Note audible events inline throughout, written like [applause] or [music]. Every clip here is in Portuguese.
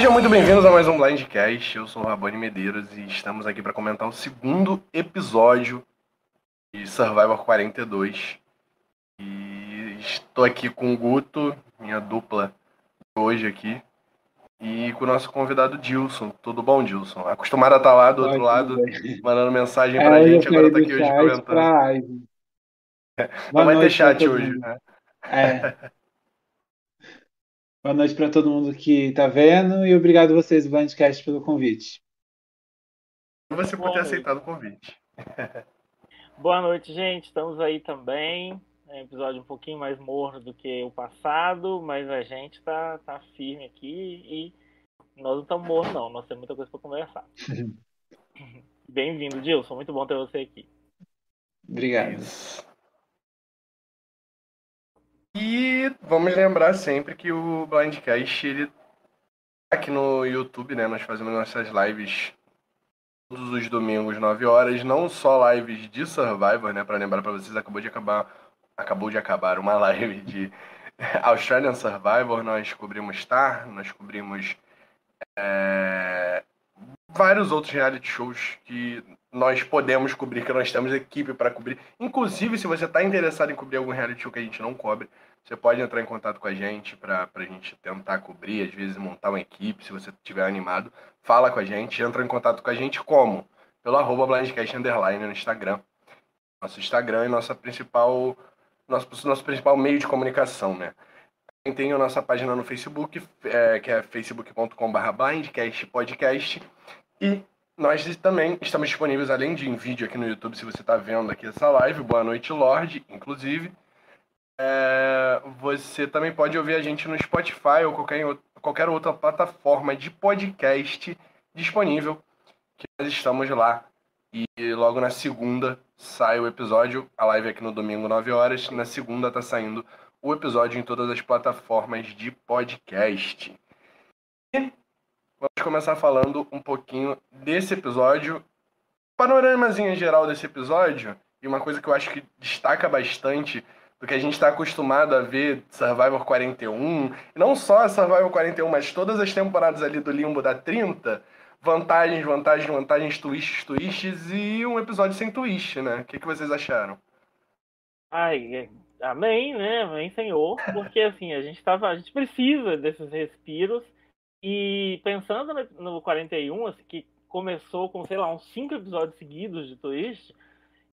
Sejam muito bem-vindos a mais um Blindcast. Eu sou o Rabone Medeiros e estamos aqui para comentar o segundo episódio de Survivor 42. E estou aqui com o Guto, minha dupla hoje aqui, e com o nosso convidado Dilson. Tudo bom, Dilson? Acostumado a estar lá do outro lado, mandando mensagem pra é, gente, agora está aqui hoje comentando. Não vai ter chat hoje, né? É. [laughs] Boa noite para todo mundo que está vendo e obrigado a vocês, Blindcast, pelo convite. Você por ter aceitado o convite. [laughs] Boa noite, gente. Estamos aí também. É um episódio um pouquinho mais morno do que o passado, mas a gente tá, tá firme aqui e nós não estamos mornos, não. Nós temos muita coisa para conversar. [laughs] Bem-vindo, Dilson. Muito bom ter você aqui. Obrigado. E vamos lembrar sempre que o Blindcast, ele tá aqui no YouTube, né? Nós fazemos nossas lives todos os domingos, 9 horas, não só lives de Survivor, né? Para lembrar para vocês, acabou de acabar acabou de acabar uma live de Australian Survivor, nós cobrimos Star, nós cobrimos é, vários outros reality shows que nós podemos cobrir, que nós temos equipe para cobrir. Inclusive, se você está interessado em cobrir algum reality show que a gente não cobre, você pode entrar em contato com a gente para a gente tentar cobrir, às vezes montar uma equipe, se você estiver animado. Fala com a gente, entra em contato com a gente como? Pelo arroba Blindcast Underline no Instagram. Nosso Instagram é nossa principal, nosso, nosso principal meio de comunicação, né? Tem a nossa página no Facebook, é, que é facebook.com.br blindcastpodcast. E nós também estamos disponíveis, além de em vídeo aqui no YouTube, se você está vendo aqui essa live. Boa noite, Lorde, inclusive. É, você também pode ouvir a gente no Spotify ou qualquer, qualquer outra plataforma de podcast disponível, que nós estamos lá. E logo na segunda sai o episódio, a live é aqui no domingo, 9 horas. Na segunda tá saindo o episódio em todas as plataformas de podcast. E vamos começar falando um pouquinho desse episódio. Panoramazinha geral desse episódio, e uma coisa que eu acho que destaca bastante do que a gente está acostumado a ver Survivor 41, não só Survivor 41, mas todas as temporadas ali do Limbo da 30, vantagens, vantagens, vantagens, twists, twists e um episódio sem twist, né? O que, que vocês acharam? Ai, é, amém, né? Amém, Senhor, porque assim, a gente tava, a gente precisa desses respiros e pensando no, no 41, assim, que começou com, sei lá, uns cinco episódios seguidos de twist,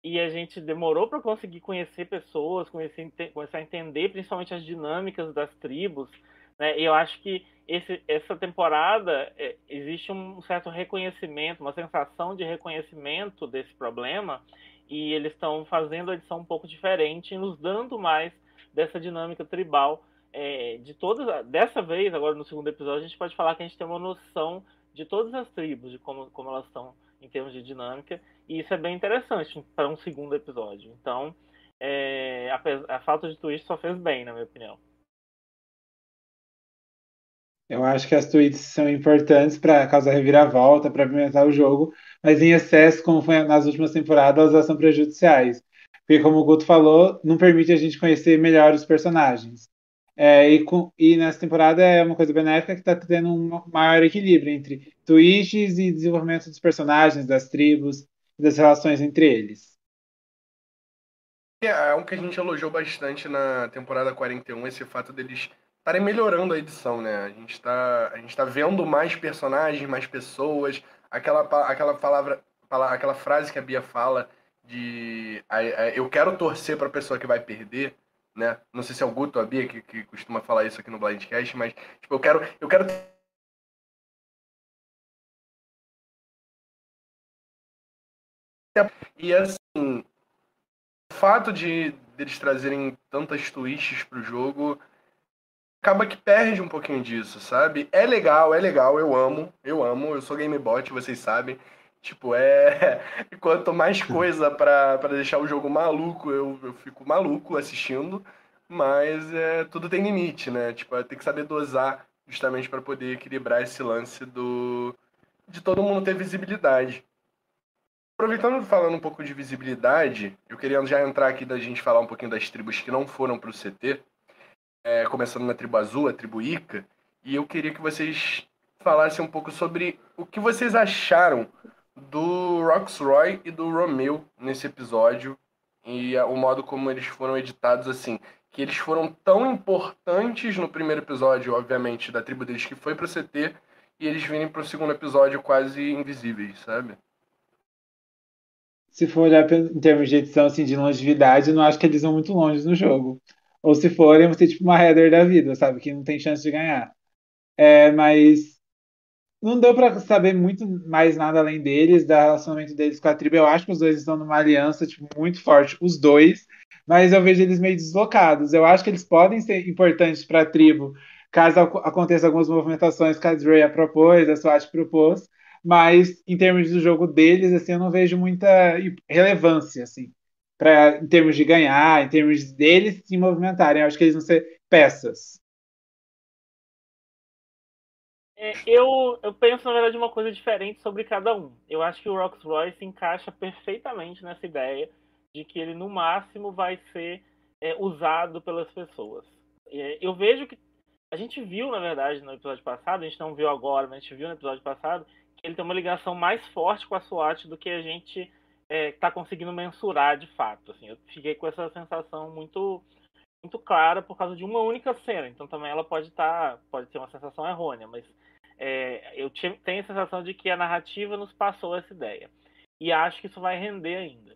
e a gente demorou para conseguir conhecer pessoas, conhecer, começar a entender principalmente as dinâmicas das tribos. Né? E eu acho que esse, essa temporada é, existe um certo reconhecimento, uma sensação de reconhecimento desse problema, e eles estão fazendo a edição um pouco diferente, nos dando mais dessa dinâmica tribal. É, de todas, dessa vez, agora no segundo episódio, a gente pode falar que a gente tem uma noção de todas as tribos, de como, como elas estão em termos de dinâmica, e isso é bem interessante para um segundo episódio. Então, é, a, a, falta de twist só fez bem, na minha opinião. Eu acho que as tweets são importantes para causar reviravolta, para apimentar o jogo, mas em excesso, como foi nas últimas temporadas, elas são prejudiciais. Porque, como o Guto falou, não permite a gente conhecer melhor os personagens. É, e, com, e, nessa temporada é uma coisa benéfica que está tendo um maior equilíbrio entre twists e desenvolvimento dos personagens, das tribos das relações entre eles. É, é um que a gente elogiou bastante na temporada 41, esse fato deles estarem melhorando a edição, né? A gente está tá vendo mais personagens, mais pessoas, aquela, aquela palavra, aquela frase que a Bia fala de eu quero torcer para a pessoa que vai perder né? Não sei se é o Guto ou a Bia que, que costuma falar isso aqui no Blindcast, mas tipo, eu quero, eu quero E assim, o fato de eles trazerem tantas twists pro jogo acaba que perde um pouquinho disso, sabe? É legal, é legal, eu amo, eu amo, eu sou gamebot, vocês sabem. Tipo, é. [laughs] Quanto mais coisa para deixar o jogo maluco, eu, eu fico maluco assistindo. Mas é, tudo tem limite, né? Tipo, tem que saber dosar justamente para poder equilibrar esse lance do de todo mundo ter visibilidade. Aproveitando falando um pouco de visibilidade, eu queria já entrar aqui da gente falar um pouquinho das tribos que não foram para o CT, é, começando na tribo azul, a tribo Ica, e eu queria que vocês falassem um pouco sobre o que vocês acharam do Roxroy e do Romeo nesse episódio e o modo como eles foram editados assim, que eles foram tão importantes no primeiro episódio, obviamente, da tribo deles que foi pro CT, e eles virem pro segundo episódio quase invisíveis, sabe? Se for olhar em termos de edição, assim, de longevidade, não acho que eles vão muito longe no jogo. Ou se forem, ser tipo uma header da vida, sabe? Que não tem chance de ganhar. É, mas não deu para saber muito mais nada além deles, do relacionamento deles com a tribo. Eu acho que os dois estão numa aliança tipo, muito forte, os dois, mas eu vejo eles meio deslocados. Eu acho que eles podem ser importantes para a tribo, caso aconteça algumas movimentações que a Drea propôs, a SWAT propôs, mas em termos do jogo deles, assim, eu não vejo muita relevância, assim, pra, em termos de ganhar, em termos deles se movimentarem. Eu acho que eles vão ser peças. É, eu, eu penso, na verdade, uma coisa diferente sobre cada um. Eu acho que o Rox Royce encaixa perfeitamente nessa ideia de que ele, no máximo, vai ser é, usado pelas pessoas. É, eu vejo que. A gente viu, na verdade, no episódio passado, a gente não viu agora, mas a gente viu no episódio passado, que ele tem uma ligação mais forte com a SWAT do que a gente está é, conseguindo mensurar de fato. Assim, eu fiquei com essa sensação muito muito clara por causa de uma única cena. Então também ela pode estar, tá, pode ser uma sensação errônea, mas é, eu tenho a sensação de que a narrativa nos passou essa ideia. E acho que isso vai render ainda.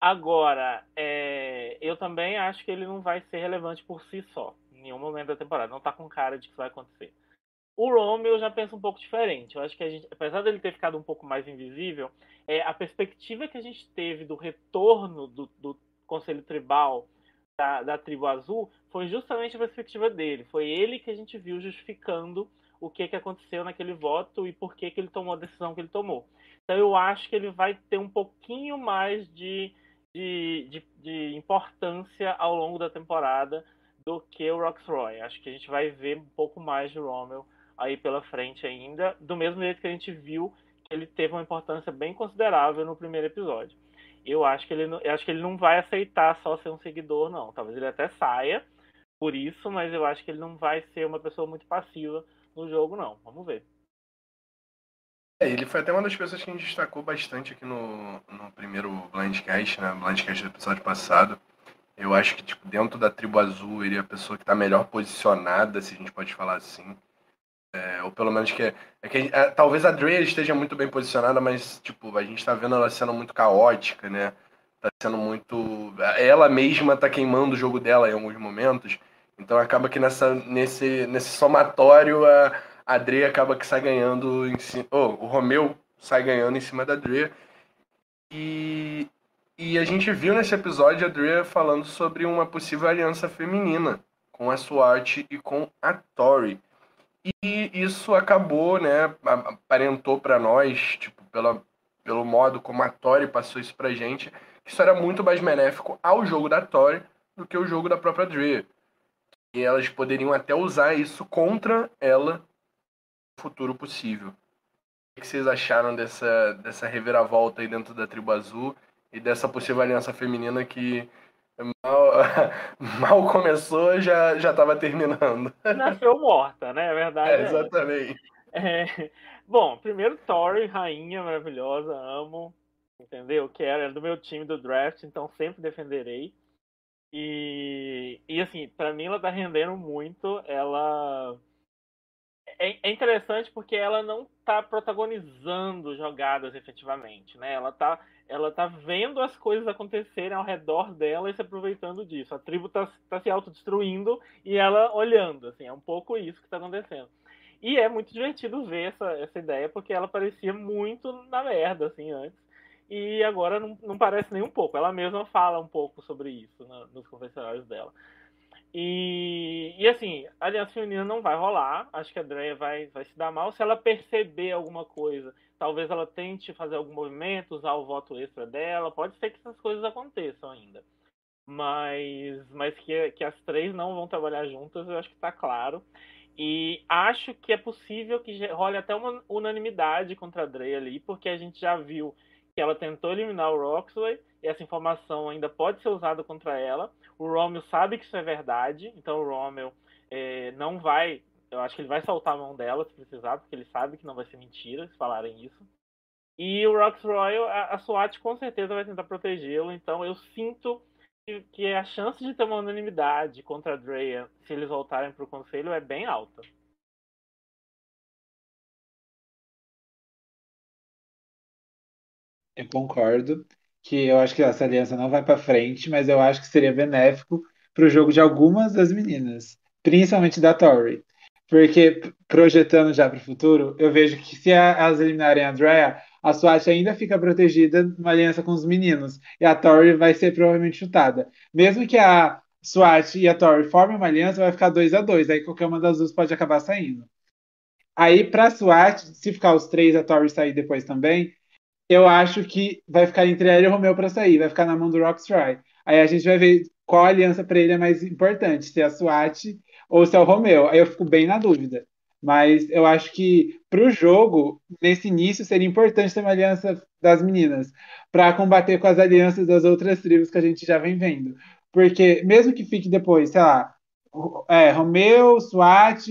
Agora, é, eu também acho que ele não vai ser relevante por si só, em nenhum momento da temporada. Não tá com cara de que isso vai acontecer. O Romeo eu já penso um pouco diferente. Eu acho que a gente, apesar dele ter ficado um pouco mais invisível, é, a perspectiva que a gente teve do retorno do, do Conselho Tribal da, da tribo azul foi justamente a perspectiva dele. Foi ele que a gente viu justificando o que, que aconteceu naquele voto e por que, que ele tomou a decisão que ele tomou. Então eu acho que ele vai ter um pouquinho mais de, de, de, de importância ao longo da temporada do que o Roxroy. Acho que a gente vai ver um pouco mais de Rommel aí pela frente ainda, do mesmo jeito que a gente viu que ele teve uma importância bem considerável no primeiro episódio. Eu acho que ele, eu acho que ele não vai aceitar só ser um seguidor, não. Talvez ele até saia por isso, mas eu acho que ele não vai ser uma pessoa muito passiva no jogo, não. Vamos ver. É, ele foi até uma das pessoas que a gente destacou bastante aqui no, no primeiro Blindcast, né? Blindcast do episódio passado. Eu acho que, tipo, dentro da tribo azul, ele é a pessoa que está melhor posicionada, se a gente pode falar assim. É, ou pelo menos que. É que é, talvez a Drea esteja muito bem posicionada, mas, tipo, a gente está vendo ela sendo muito caótica, né? Tá sendo muito. Ela mesma tá queimando o jogo dela em alguns momentos. Então acaba que nessa, nesse, nesse somatório a, a Dre acaba que sai ganhando em cima. Oh, o Romeu sai ganhando em cima da Dre. E, e a gente viu nesse episódio a Dre falando sobre uma possível aliança feminina com a SWAT e com a Tori. E isso acabou, né, aparentou para nós, tipo, pela, pelo modo como a Tori passou isso pra gente, que isso era muito mais benéfico ao jogo da Tori do que o jogo da própria Dre. E elas poderiam até usar isso contra ela no futuro possível. O que vocês acharam dessa, dessa reviravolta aí dentro da tribo azul e dessa possível aliança feminina que mal, [laughs] mal começou já já estava terminando? [laughs] Nasceu morta, né? É verdade. É, exatamente. É. Bom, primeiro Tori, rainha maravilhosa, amo, entendeu? Que era do meu time do draft, então sempre defenderei. E, e assim, para mim ela tá rendendo muito. Ela. É, é, interessante porque ela não tá protagonizando jogadas efetivamente, né? Ela tá, ela tá vendo as coisas acontecerem ao redor dela e se aproveitando disso. A tribo tá, tá se autodestruindo e ela olhando, assim, é um pouco isso que tá acontecendo. E é muito divertido ver essa, essa ideia, porque ela parecia muito na merda, assim, antes e agora não, não parece nem um pouco. Ela mesma fala um pouco sobre isso né, nos confessionários dela. E, e assim, a aliança feminina não vai rolar. Acho que a Drea vai, vai se dar mal. Se ela perceber alguma coisa, talvez ela tente fazer algum movimento, usar o voto extra dela. Pode ser que essas coisas aconteçam ainda. Mas, mas que, que as três não vão trabalhar juntas, eu acho que está claro. E acho que é possível que role até uma unanimidade contra a Drea ali, porque a gente já viu que ela tentou eliminar o Roxley e essa informação ainda pode ser usada contra ela. O Romeo sabe que isso é verdade, então o Romeo é, não vai Eu acho que ele vai soltar a mão dela se precisar, porque ele sabe que não vai ser mentira se falarem isso. E o Rox Royal, a, a SWAT com certeza vai tentar protegê-lo, então eu sinto que, a chance de ter uma unanimidade contra a Drea se eles voltarem para o conselho é bem alta. Eu concordo que eu acho que essa aliança não vai para frente, mas eu acho que seria benéfico para o jogo de algumas das meninas, principalmente da Tori. Porque, projetando já para o futuro, eu vejo que se elas eliminarem a Andrea, a SWAT ainda fica protegida numa aliança com os meninos, e a Tori vai ser provavelmente chutada. Mesmo que a SWAT e a Tori formem uma aliança, vai ficar 2 a 2 aí qualquer uma das duas pode acabar saindo. Aí, para a SWAT, se ficar os três, a Tori sair depois também, eu acho que vai ficar entre ela e o Romeu para sair, vai ficar na mão do Rockstry. Aí a gente vai ver qual aliança para ele é mais importante, se é a SWAT ou se é o Romeu. Aí eu fico bem na dúvida. Mas eu acho que para o jogo, nesse início, seria importante ter uma aliança das meninas para combater com as alianças das outras tribos que a gente já vem vendo. Porque mesmo que fique depois, sei lá, é, Romeu, SWAT,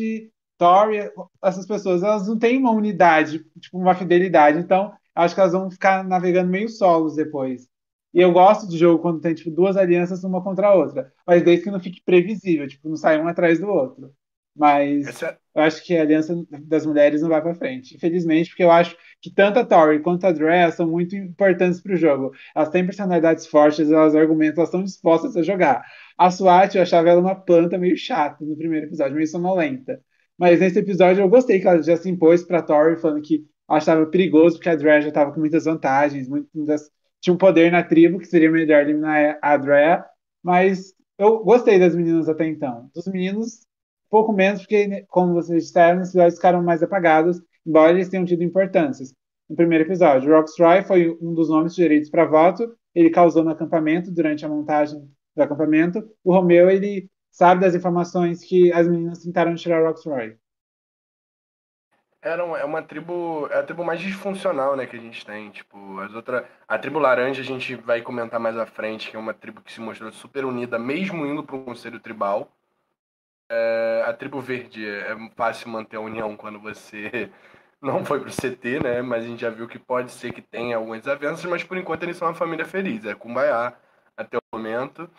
Tori, essas pessoas, elas não têm uma unidade, tipo, uma fidelidade. Então, acho que elas vão ficar navegando meio solos depois. E eu gosto de jogo quando tem, tipo, duas alianças uma contra a outra. Mas desde que não fique previsível, tipo, não sai um atrás do outro. Mas é... eu acho que a aliança das mulheres não vai para frente. Infelizmente, porque eu acho que tanto a Tori quanto a Drea são muito importantes para o jogo. Elas têm personalidades fortes, elas argumentam, elas estão dispostas a jogar. A SWAT, eu achava ela uma planta meio chata no primeiro episódio, meio sonolenta. Mas nesse episódio eu gostei que ela já se impôs para Tori, falando que achava perigoso, porque a Drea já estava com muitas vantagens, muitas, tinha um poder na tribo, que seria melhor eliminar a Drea. Mas eu gostei das meninas até então. Dos meninos, pouco menos, porque, como vocês disseram, os episódios ficaram mais apagados, embora eles tenham tido importâncias. No primeiro episódio, Rockstry foi um dos nomes sugeridos para voto, ele causou no acampamento durante a montagem do acampamento. O Romeu, ele sabe das informações que as meninas tentaram tirar o Rockstry. Era uma, é uma tribo, é a tribo mais disfuncional, né, que a gente tem, tipo, as outras, a tribo laranja a gente vai comentar mais à frente, que é uma tribo que se mostrou super unida, mesmo indo para um conselho tribal, é, a tribo verde é fácil manter a união quando você [laughs] não foi pro CT, né? Mas a gente já viu que pode ser que tenha algumas avanças, mas por enquanto eles são uma família feliz. É Kumbaya até o momento.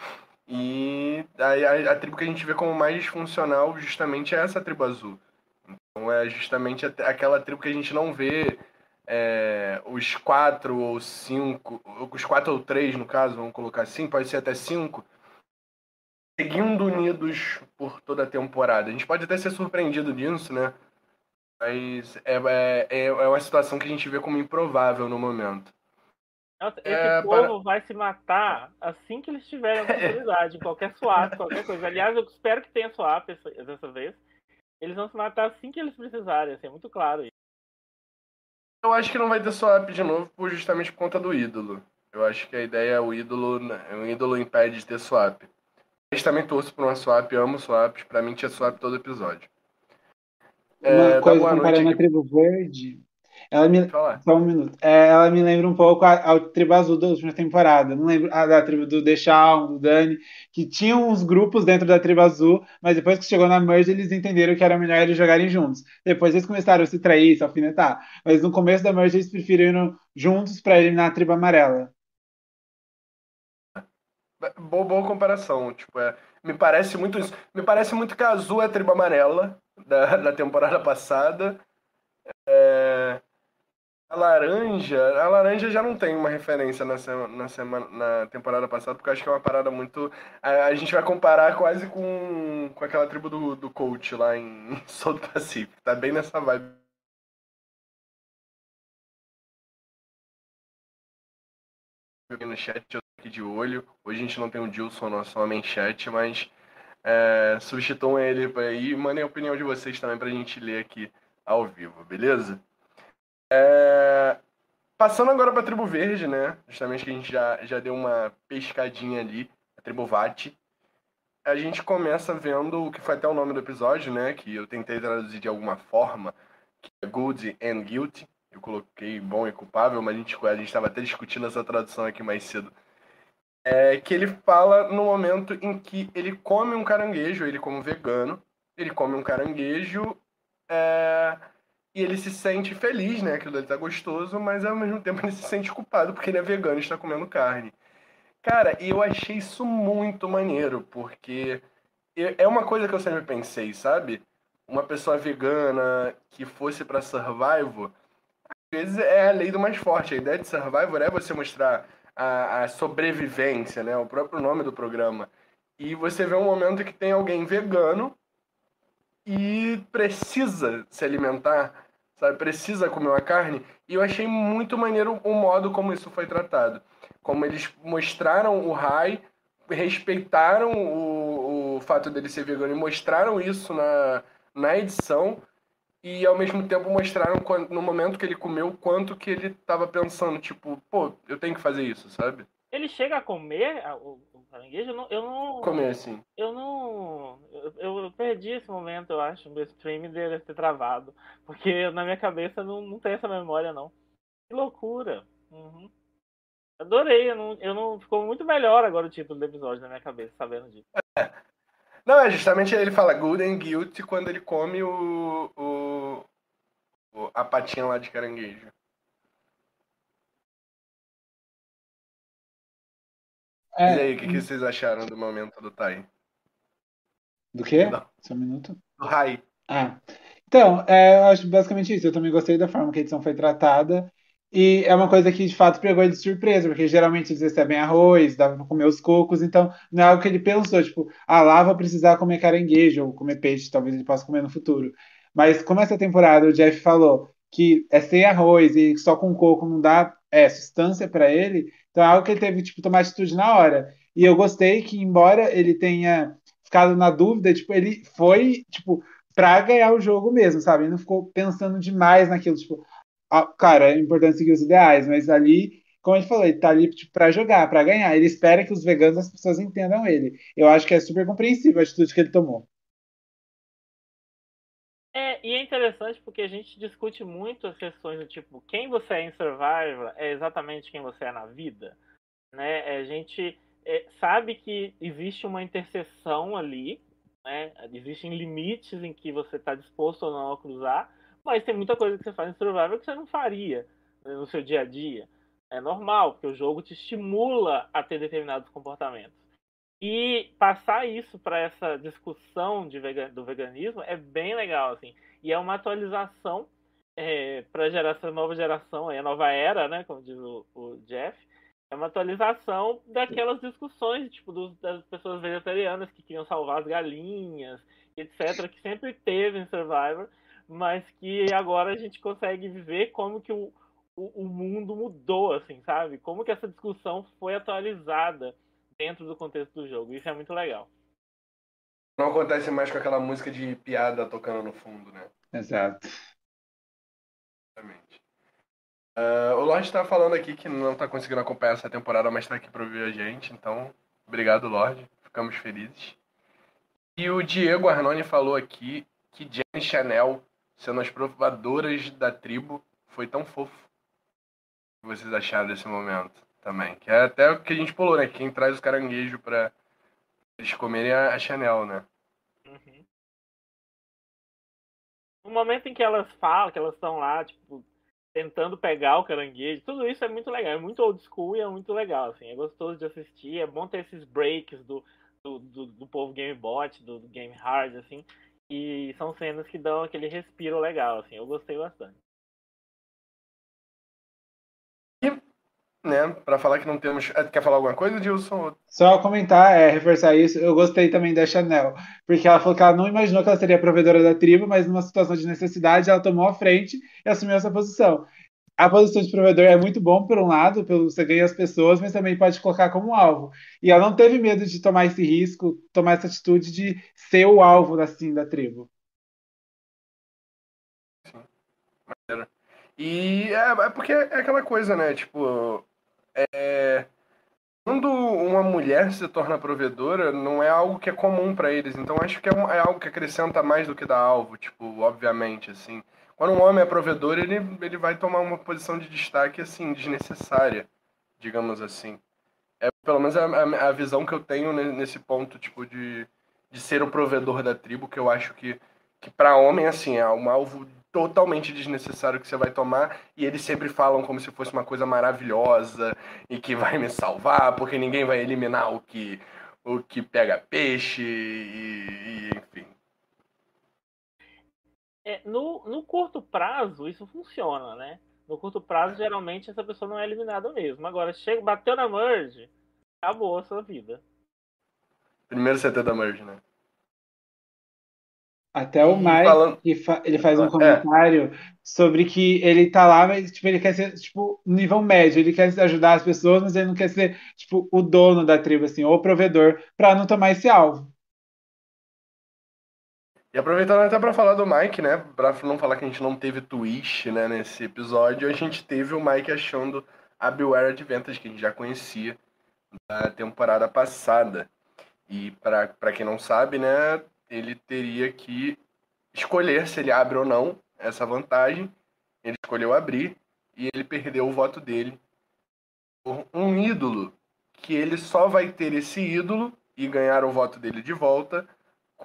E a, a, a tribo que a gente vê como mais funcional justamente é essa tribo azul. Então é justamente aquela tribo que a gente não vê é, os quatro ou cinco, os quatro ou três no caso, vamos colocar assim, pode ser até cinco, seguindo unidos por toda a temporada. A gente pode até ser surpreendido disso, né? Mas é, é, é, é uma situação que a gente vê como improvável no momento. Nossa, esse é, povo para... vai se matar assim que eles tiverem a [laughs] oportunidade, qualquer swap, qualquer coisa. Aliás, eu espero que tenha swap dessa vez. Eles vão se matar assim que eles precisarem, assim, é muito claro isso. Eu acho que não vai ter swap de novo por, justamente por conta do ídolo. Eu acho que a ideia é o ídolo, o ídolo impede de ter swap. Mas também torço por uma swap, amo swaps. Pra mim tinha swap todo episódio. Uma é, coisa comparando a tribo verde, ela me, só um minuto. É, ela me lembra um pouco a, a, tribo azul da última temporada. Não lembro a, da tribo do Deixal, do Dani, que tinham uns grupos dentro da tribo azul, mas depois que chegou na merge, eles entenderam que era melhor eles jogarem juntos. Depois eles começaram a se trair, se alfinetar. Mas no começo da merge, eles preferiram juntos para eliminar a tribo amarela. Boa, boa comparação. Tipo, é, me parece muito isso. Me parece muito que a azul é a tribo amarela da, da temporada passada. É, a laranja. A laranja já não tem uma referência na, na, semana, na temporada passada, porque eu acho que é uma parada muito. A, a gente vai comparar quase com, com aquela tribo do, do coach lá em [laughs] Sul do Pacífico. Tá bem nessa vibe no chat, eu tô aqui de olho. Hoje a gente não tem o Dilson, nosso homem chat, mas é, substituam ele aí mandem a opinião de vocês também pra gente ler aqui ao vivo, beleza? É, passando agora pra tribo verde, né? Justamente que a gente já, já deu uma pescadinha ali, a tribo Vati. A gente começa vendo o que foi até o nome do episódio, né? Que eu tentei traduzir de alguma forma, que é Good and Guilty eu coloquei bom e culpável, mas a gente a estava até discutindo essa tradução aqui mais cedo. É que ele fala no momento em que ele come um caranguejo, ele como vegano, ele come um caranguejo é, e ele se sente feliz, né? Aquilo ali tá gostoso, mas ao mesmo tempo ele se sente culpado porque ele é vegano e está comendo carne. Cara, e eu achei isso muito maneiro, porque é uma coisa que eu sempre pensei, sabe? Uma pessoa vegana que fosse para Survival, às vezes é a lei do mais forte. A ideia de Survival é você mostrar a, a sobrevivência, né? O próprio nome do programa. E você vê um momento que tem alguém vegano e precisa se alimentar, sabe? Precisa comer uma carne. E eu achei muito maneiro o modo como isso foi tratado. Como eles mostraram o Rai, respeitaram o, o fato dele ser vegano e mostraram isso na, na edição. E ao mesmo tempo mostraram no momento que ele comeu quanto que ele estava pensando, tipo, pô, eu tenho que fazer isso, sabe? Ele chega a comer caranguejo? Eu não, eu não. Comer, sim. Eu não. Eu, eu, perdi esse momento, eu acho, no stream dele ter travado. Porque na minha cabeça não, não tem essa memória, não. Que loucura. Uhum. Adorei, eu não, eu não. Ficou muito melhor agora o título do episódio na minha cabeça, sabendo disso. É. Não, é justamente ele fala good and guilty quando ele come o, o, o a patinha lá de caranguejo. É, e aí, o que, que, vocês acharam do momento do Tai? Do quê? Não. Só um minuto. Do Rai. Ah. Então, é, eu acho basicamente isso. Eu também gostei da forma que a edição foi tratada. E é uma coisa que de fato pegou ele de surpresa, porque geralmente eles recebem arroz, dava pra comer os cocos, então não é algo que ele pensou, tipo, ah, lá vou precisar comer caranguejo ou comer peixe, talvez ele possa comer no futuro. Mas como essa temporada o Jeff falou que é sem arroz e só com coco não dá é, sustância para ele, então é algo que ele teve, tipo, tomar atitude na hora. E eu gostei que, embora ele tenha ficado na dúvida, tipo, ele foi, tipo, pra ganhar o jogo mesmo, sabe? Ele não ficou pensando demais naquilo, tipo, ah, cara, é importante seguir os ideais, mas ali, como gente falou, ele tá ali, tipo, pra jogar, pra ganhar. Ele espera que os veganos, as pessoas entendam ele. Eu acho que é super compreensível a atitude que ele tomou. É, e é interessante porque a gente discute muito as questões do tipo, quem você é em Survivor é exatamente quem você é na vida. Né? A gente é, sabe que existe uma interseção ali, né? existem limites em que você está disposto ou não a cruzar, mas tem muita coisa que você faz em Survivor que você não faria né, no seu dia a dia. É normal, porque o jogo te estimula a ter determinados comportamentos. E passar isso para essa discussão de do veganismo é bem legal, assim. E é uma atualização é, para a nova geração, a nova era, né, como diz o, o, Jeff. É uma atualização daquelas discussões, tipo, dos, das pessoas vegetarianas que queriam salvar as galinhas, etc., que sempre teve em Survivor, mas que agora a gente consegue ver como que o, o, o mundo mudou, assim, sabe? Como que essa discussão foi atualizada dentro do contexto do jogo. Isso é muito legal. Não acontece mais com aquela música de piada tocando no fundo, né? Exato. Exatamente. Uh, o Lorde está falando aqui que não está conseguindo acompanhar essa temporada, mas está aqui para ouvir a gente. Então, obrigado, Lorde. Ficamos felizes. E o Diego Arnone falou aqui que Jenny Chanel, sendo as provadoras da tribo, foi tão fofo. O que vocês acharam desse momento? também. Que é até o que a gente pulou, né? Quem traz o caranguejo pra eles comerem é a Chanel, né? No momento em que elas falam, que elas estão lá, tipo, tentando pegar o caranguejo, tudo isso é muito legal, é muito old school e é muito legal, assim, é gostoso de assistir, é bom ter esses breaks do, do, do, do povo Game Bot, do, do Game Hard, assim, e são cenas que dão aquele respiro legal, assim, eu gostei bastante. Né, para falar que não temos. Eh, quer falar alguma coisa, Dilson? Só comentar, é, reforçar isso. Eu gostei também da Chanel, porque ela falou que ela não imaginou que ela seria provedora da tribo, mas numa situação de necessidade ela tomou a frente e assumiu essa posição. A posição de provedor é muito bom, por um lado, pelo você ganha as pessoas, mas também pode colocar como alvo. E ela não teve medo de tomar esse risco, tomar essa atitude de ser o alvo assim, da tribo. Sim. E é, é porque é aquela coisa, né? Tipo, é, quando uma mulher se torna provedora, não é algo que é comum para eles. Então acho que é, é, algo que acrescenta mais do que dá alvo, tipo, obviamente, assim. Quando um homem é provedor, ele, ele vai tomar uma posição de destaque, assim, desnecessária, digamos assim. É pelo menos a, a, a visão que eu tenho nesse ponto, tipo, de, de ser o provedor da tribo, que eu acho que, que para homem, assim, é um alvo totalmente desnecessário que você vai tomar e eles sempre falam como se fosse uma coisa maravilhosa e que vai me salvar porque ninguém vai eliminar o que o que pega peixe e, e enfim. É, no, no curto prazo isso funciona né? No curto prazo geralmente essa pessoa não é eliminada mesmo. Agora chega bateu na merge acabou a sua vida. Primeiro CT da merge né até o Mike, falando... ele faz um é. comentário é. sobre que ele tá lá, mas tipo, ele quer ser, tipo, nível médio, ele quer ajudar as pessoas, mas ele não quer ser, tipo, o dono da tribo, assim, ou o provedor, para não tomar esse alvo. E aproveitando até para falar do Mike, né, pra não falar que a gente não teve twist, né, nesse episódio, a gente teve o Mike achando a Beware Advantage, que a gente já conhecia da temporada passada. E para quem não sabe, né, ele teria que escolher se ele abre ou não essa vantagem. Ele escolheu abrir e ele perdeu o voto dele por um ídolo que ele só vai ter esse ídolo e ganhar o voto dele de volta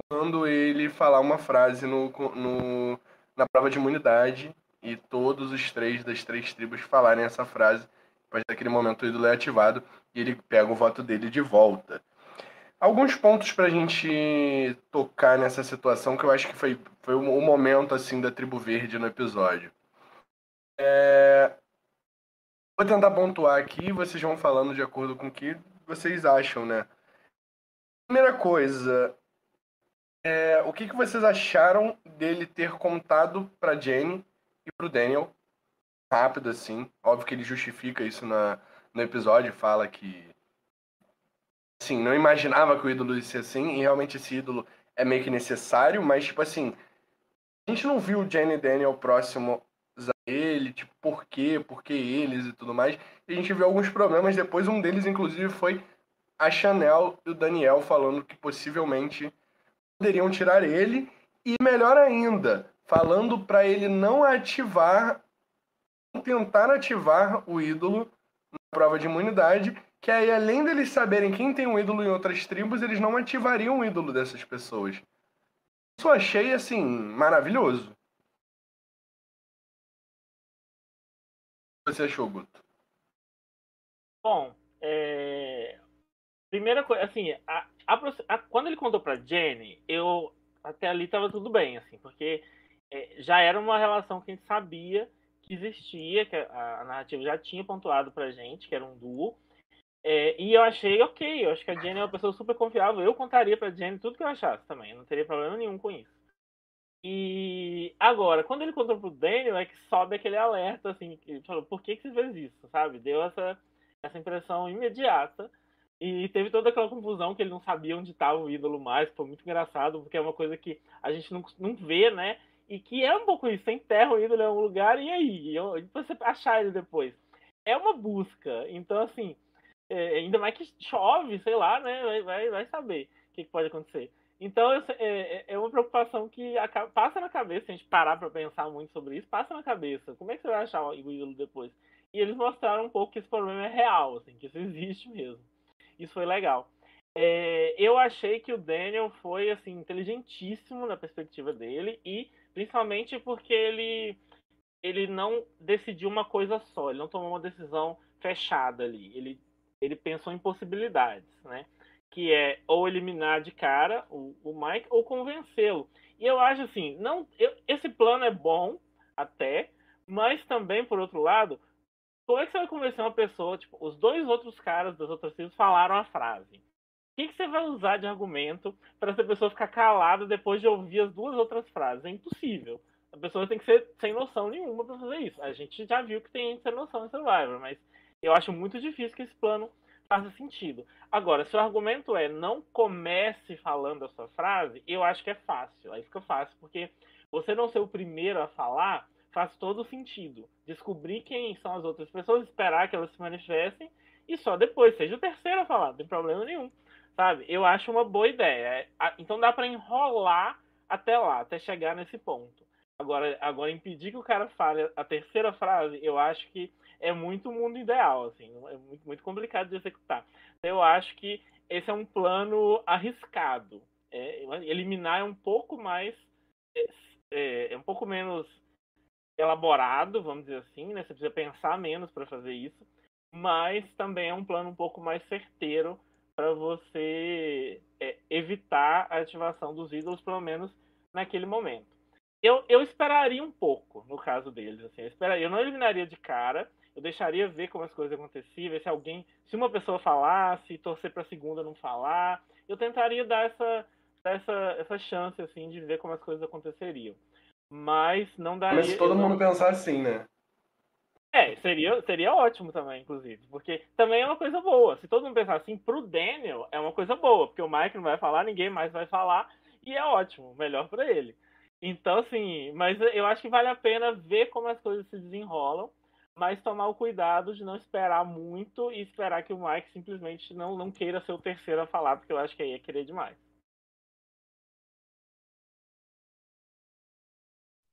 quando ele falar uma frase no, no, na prova de imunidade e todos os três das três tribos falarem essa frase. Partir daquele momento o ídolo é ativado e ele pega o voto dele de volta. Alguns pontos para a gente tocar nessa situação que eu acho que foi, foi o momento assim da tribo verde no episódio. É... Vou tentar pontuar aqui, vocês vão falando de acordo com o que vocês acham, né? Primeira coisa, é... o que, que vocês acharam dele ter contado para Jenny e para o Daniel rápido assim? Óbvio que ele justifica isso na, no episódio, fala que assim, não imaginava que o ídolo ia ser assim, e realmente esse ídolo é meio que necessário, mas, tipo assim, a gente não viu o Jenny Daniel próximo a ele, tipo, por quê, por que eles e tudo mais. E a gente viu alguns problemas depois, um deles, inclusive, foi a Chanel e o Daniel falando que possivelmente poderiam tirar ele, e melhor ainda, falando para ele não ativar, tentar ativar o ídolo na prova de imunidade, que aí, além deles saberem quem tem um ídolo em outras tribos, eles não ativariam o ídolo dessas pessoas. Isso eu achei, assim, maravilhoso. O que você achou, Guto? Bom, é... primeira coisa, assim, a, a, a, quando ele contou pra Jenny, eu até ali tava tudo bem, assim, porque é, já era uma relação que a gente sabia que existia, que a, a narrativa já tinha pontuado pra gente, que era um duo, é, e eu achei ok, eu acho que a Jenny é uma pessoa super confiável. Eu contaria pra Jenny tudo que eu achasse também, não teria problema nenhum com isso. E agora, quando ele contou pro Daniel, é que sobe aquele alerta, assim, que falou, por que, que você fez isso, sabe? Deu essa, essa impressão imediata. E teve toda aquela confusão que ele não sabia onde estava o ídolo mais, foi muito engraçado, porque é uma coisa que a gente não, não vê, né? E que é um pouco isso, você enterra o ídolo em um lugar e aí? E você achar ele depois. É uma busca. Então, assim, é, ainda mais que chove, sei lá, né? Vai, vai, vai saber o que, que, pode acontecer. Então, é, é, é uma preocupação que passa na cabeça, se a gente parar para pensar muito sobre isso, passa na cabeça. Como é que você vai achar o ídolo depois? E eles mostraram um pouco que esse problema é real, assim, que isso existe mesmo. Isso foi legal. É, eu achei que o Daniel foi assim inteligentíssimo na perspectiva dele e principalmente porque ele ele não decidiu uma coisa só, ele não tomou uma decisão fechada ali. Ele ele pensou em possibilidades, né? Que é ou eliminar de cara o, o Mike ou convencê-lo. E eu acho assim, não, eu, esse plano é bom até, mas também por outro lado, como é que você vai convencer uma pessoa? Tipo, os dois outros caras das outras tribos falaram a frase. O que, que você vai usar de argumento para essa pessoa ficar calada depois de ouvir as duas outras frases? É impossível. A pessoa tem que ser sem noção nenhuma para fazer isso. A gente já viu que tem sem noção em Survivor, mas eu acho muito difícil que esse plano faça sentido. Agora, se o argumento é não comece falando a sua frase, eu acho que é fácil. Aí fica fácil, porque você não ser o primeiro a falar faz todo sentido. Descobrir quem são as outras pessoas, esperar que elas se manifestem e só depois seja o terceiro a falar, não tem problema nenhum. Sabe? Eu acho uma boa ideia. É, então dá para enrolar até lá, até chegar nesse ponto. Agora, agora impedir que o cara fale a terceira frase, eu acho que é muito mundo ideal, assim, é muito, muito complicado de executar. Então, eu acho que esse é um plano arriscado. É, eliminar é um pouco mais. É, é, é, um pouco menos elaborado, vamos dizer assim, né? Você precisa pensar menos para fazer isso, mas também é um plano um pouco mais certeiro para você é, evitar a ativação dos ídolos, pelo menos naquele momento. Eu, eu esperaria um pouco no caso deles, assim, eu, esperaria, eu não eliminaria de cara, eu deixaria ver como as coisas aconteciam, ver se alguém, se uma pessoa falasse, torcer para a segunda não falar, eu tentaria dar essa, essa, essa chance assim de ver como as coisas aconteceriam. Mas não daria. Mas se todo mundo não... pensar assim, né? É, seria, seria ótimo também, inclusive. Porque também é uma coisa boa. Se todo mundo pensar assim, pro Daniel é uma coisa boa, porque o Mike não vai falar, ninguém mais vai falar, e é ótimo, melhor para ele. Então, assim, mas eu acho que vale a pena ver como as coisas se desenrolam, mas tomar o cuidado de não esperar muito e esperar que o Mike simplesmente não, não queira ser o terceiro a falar, porque eu acho que aí é querer demais.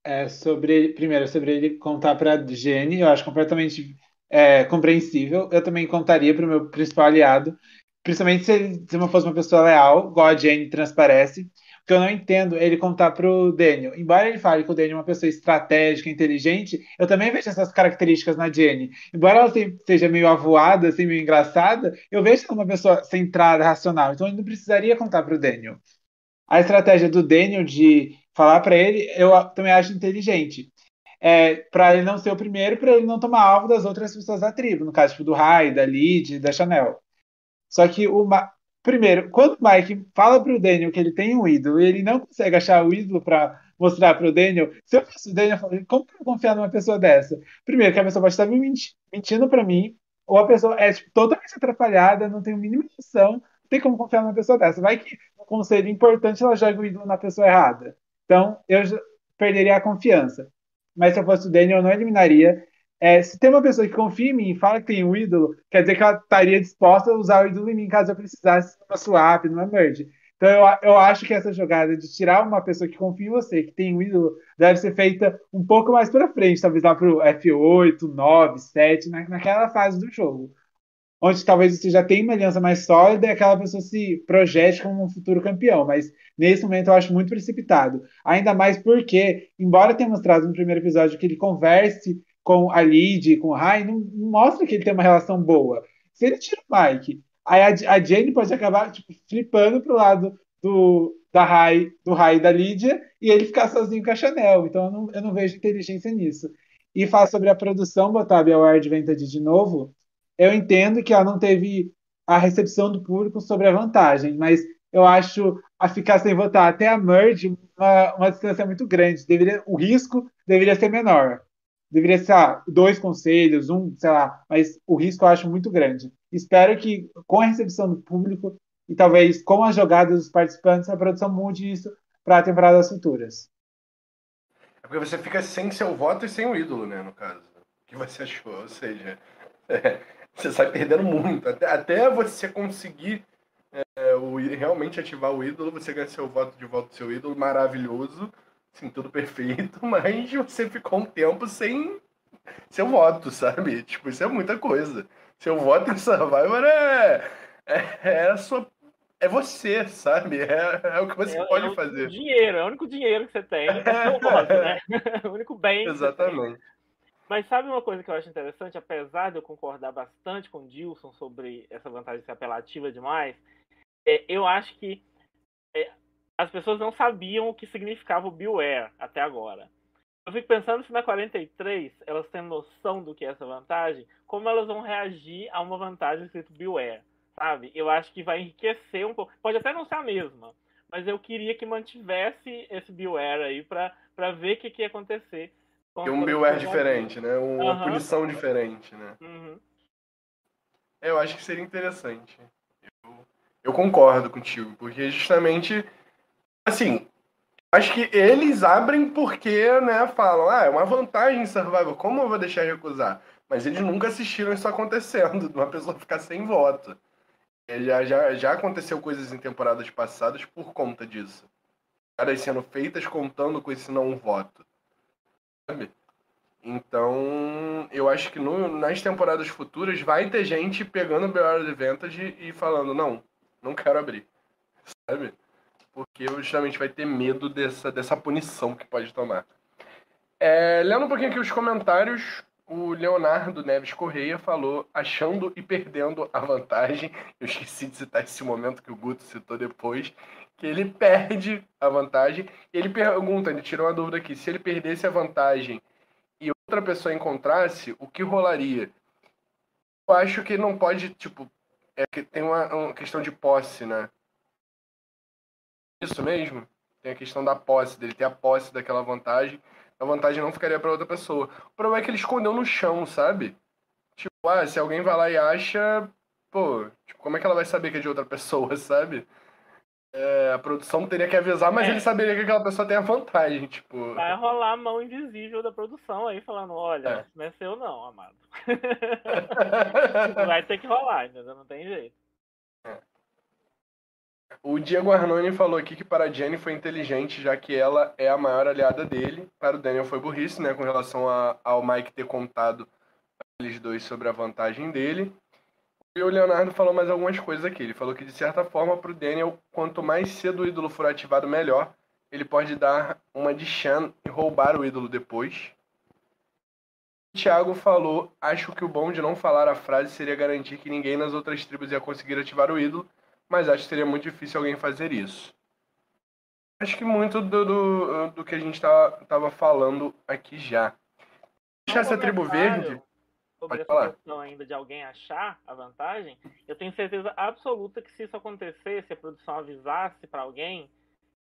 É sobre, primeiro, sobre ele contar para Jenny, eu acho completamente é, compreensível. Eu também contaria para o meu principal aliado, principalmente se ele se fosse uma pessoa leal, igual a Jenny transparece. Que eu não entendo ele contar para o Daniel. Embora ele fale que o Daniel é uma pessoa estratégica, inteligente, eu também vejo essas características na Jenny. Embora ela seja meio avoada, assim, meio engraçada, eu vejo ela uma pessoa centrada, racional. Então ele não precisaria contar para o Daniel. A estratégia do Daniel de falar para ele, eu também acho inteligente. É, para ele não ser o primeiro, para ele não tomar alvo das outras pessoas da tribo, no caso tipo, do Rai, da Lid, da Chanel. Só que o Ma... primeiro, quando o Mike fala pro Daniel que ele tem um ídolo e ele não consegue achar o ídolo para mostrar pro Daniel, se eu fosse o Daniel, eu falaria, como que eu confiar numa pessoa dessa? Primeiro, que a pessoa pode estar me mentindo para mim, ou a pessoa é tipo, totalmente atrapalhada, não tem o mínimo noção, não tem como confiar numa pessoa dessa. Vai que um conselho importante ela joga o ídolo na pessoa errada. Então, eu perderia a confiança. Mas se eu fosse o Daniel, eu não eliminaria. É, se tem uma pessoa que confia em mim e fala que tem um ídolo, quer dizer que ela estaria disposta a usar o ídolo em mim caso eu precisasse numa swap, numa merge. Então eu, eu acho que essa jogada de tirar uma pessoa que confia em você, que tem um ídolo, deve ser feita um pouco mais para frente, talvez lá pro F8, 9, 7, na, naquela fase do jogo onde talvez você já tenha uma aliança mais sólida e aquela pessoa se projete como um futuro campeão. Mas nesse momento eu acho muito precipitado. Ainda mais porque, embora tenha mostrado no primeiro episódio que ele converse com a Lid, com o Rai, não, mostra que ele tem uma relação boa. Se ele tira o Mike, aí a, a Jane pode acabar tipo, flipando pro lado do, da Rai, do Rai e da Lídia e ele ficar sozinho com a Chanel. Então eu não, eu não vejo inteligência nisso. E falar sobre a produção, botar a Bioware Vintage de novo, eu entendo que ela não teve a recepção do público sobre a vantagem, mas eu acho a ficar sem votar até a merge uma, uma distância muito grande. Deveria, o risco deveria ser menor. Deveria ser ah, dois conselhos, um, sei lá, mas o risco eu acho muito grande. Espero que com a recepção do público e talvez com as jogadas dos participantes, a produção mude isso para temporadas futuras. É porque você fica sem seu voto e sem o ídolo, né, no caso. O que você achou? Ou seja, [laughs] é, você sai perdendo muito. Até, até você conseguir é, o, realmente ativar o ídolo, você ganha seu voto de volta do seu ídolo, maravilhoso, assim, tudo perfeito, [laughs] mas você ficou um tempo sem seu voto, sabe? Tipo, isso é muita coisa. Seu voto em Survivor é, é, é a sua é você, sabe? É, é o que você é, pode é fazer. Dinheiro, é o único dinheiro que você tem. [laughs] É o voto, né? [laughs] o único bem. Exatamente. Mas sabe uma coisa que eu acho interessante, apesar de eu concordar bastante com o Dilson sobre essa vantagem ser apelativa demais, é, eu acho que é, as pessoas não sabiam o que significava o Beware até agora. Eu fico pensando se na 43 elas têm noção do que é essa vantagem, como elas vão reagir a uma vantagem escrito Beware, sabe? Eu acho que vai enriquecer um pouco. Pode até não ser a mesma, mas eu queria que mantivesse esse Beware aí para ver o que, que ia acontecer tem um Beware diferente, né? Uma uhum. punição diferente, né? Uhum. É, eu acho que seria interessante. Eu, eu concordo contigo, porque justamente, assim, acho que eles abrem porque, né, falam, ah, é uma vantagem survival, como eu vou deixar de recusar? Mas eles nunca assistiram isso acontecendo, [laughs] de uma pessoa ficar sem voto. Já, já, já aconteceu coisas em temporadas passadas por conta disso. Caras sendo feitas contando com esse não voto sabe? Então, eu acho que no, nas temporadas futuras vai ter gente pegando o BR Advantage e falando, não, não quero abrir, [laughs] sabe? Porque justamente vai ter medo dessa, dessa punição que pode tomar. É, lendo um pouquinho aqui os comentários, o Leonardo Neves Correia falou achando e perdendo a vantagem. Eu esqueci de citar esse momento que o Guto citou depois, que ele perde a vantagem. Ele pergunta, ele tirou uma dúvida aqui, se ele perdesse a vantagem e outra pessoa encontrasse, o que rolaria? Eu acho que não pode, tipo, é que tem uma, uma questão de posse, né? Isso mesmo? Tem a questão da posse, dele ter a posse daquela vantagem. A vantagem não ficaria para outra pessoa. O problema é que ele escondeu no chão, sabe? Tipo, ah, se alguém vai lá e acha, pô, tipo, como é que ela vai saber que é de outra [laughs] pessoa, sabe? É, a produção teria que avisar, mas é. ele saberia que aquela pessoa tem a vantagem, tipo. Vai rolar a mão invisível da produção aí falando, olha, é. não é seu não, amado. [laughs] vai ter que rolar, entendeu? Não tem jeito. É. O Diego Arnone falou aqui que para a Jenny foi inteligente, já que ela é a maior aliada dele. Para o Daniel foi burrice, né, com relação a, ao Mike ter contado eles dois sobre a vantagem dele. E o Leonardo falou mais algumas coisas aqui. Ele falou que, de certa forma, para o Daniel, quanto mais cedo o ídolo for ativado, melhor. Ele pode dar uma de Shan e roubar o ídolo depois. O Thiago falou: Acho que o bom de não falar a frase seria garantir que ninguém nas outras tribos ia conseguir ativar o ídolo, mas acho que seria muito difícil alguém fazer isso. Acho que muito do, do, do que a gente estava tá, falando aqui já. Deixar essa tribo verde sobre essa questão ainda de alguém achar a vantagem, eu tenho certeza absoluta que se isso acontecesse, a produção avisasse para alguém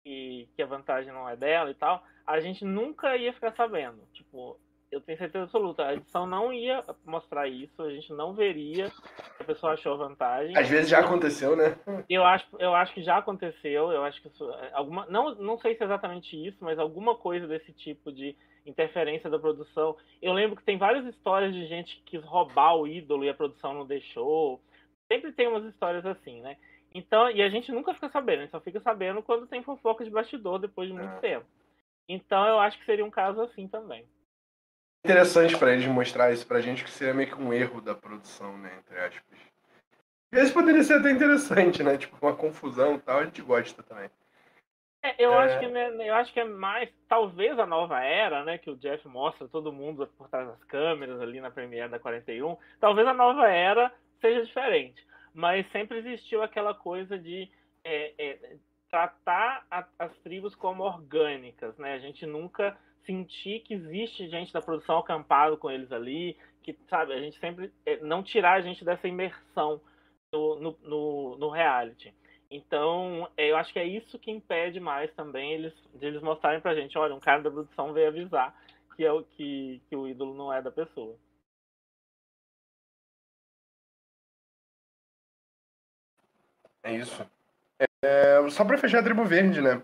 que, que a vantagem não é dela e tal, a gente nunca ia ficar sabendo. Tipo, eu tenho certeza absoluta, a edição não ia mostrar isso, a gente não veria a pessoa achou vantagem. Às vezes já aconteceu, né? Eu acho, eu acho que já aconteceu, eu acho que isso, alguma, não, não sei se é exatamente isso, mas alguma coisa desse tipo de interferência da produção. Eu lembro que tem várias histórias de gente que quis roubar o ídolo e a produção não deixou. Sempre tem umas histórias assim, né? Então, e a gente nunca fica sabendo, a gente só fica sabendo quando tem fofoca de bastidor depois de muito é. tempo. Então eu acho que seria um caso assim também. Interessante para eles mostrar isso pra gente, que seria meio que um erro da produção, né? Entre aspas. Vezes poderia ser até interessante, né? Tipo, uma confusão e tal, a gente gosta também. É, eu, é... Acho que, né, eu acho que é mais, talvez a nova era, né, que o Jeff mostra todo mundo por trás das câmeras ali na Premiere da 41, talvez a nova era seja diferente, mas sempre existiu aquela coisa de é, é, tratar a, as tribos como orgânicas, né, a gente nunca sentir que existe gente da produção acampado com eles ali, que, sabe, a gente sempre, é, não tirar a gente dessa imersão no, no, no, no reality. Então, é, eu acho que é isso que impede mais também eles, de eles mostrarem pra gente, olha, um cara da produção veio avisar que, é o, que, que o ídolo não é da pessoa. É isso. É, só pra fechar a tribo verde, né?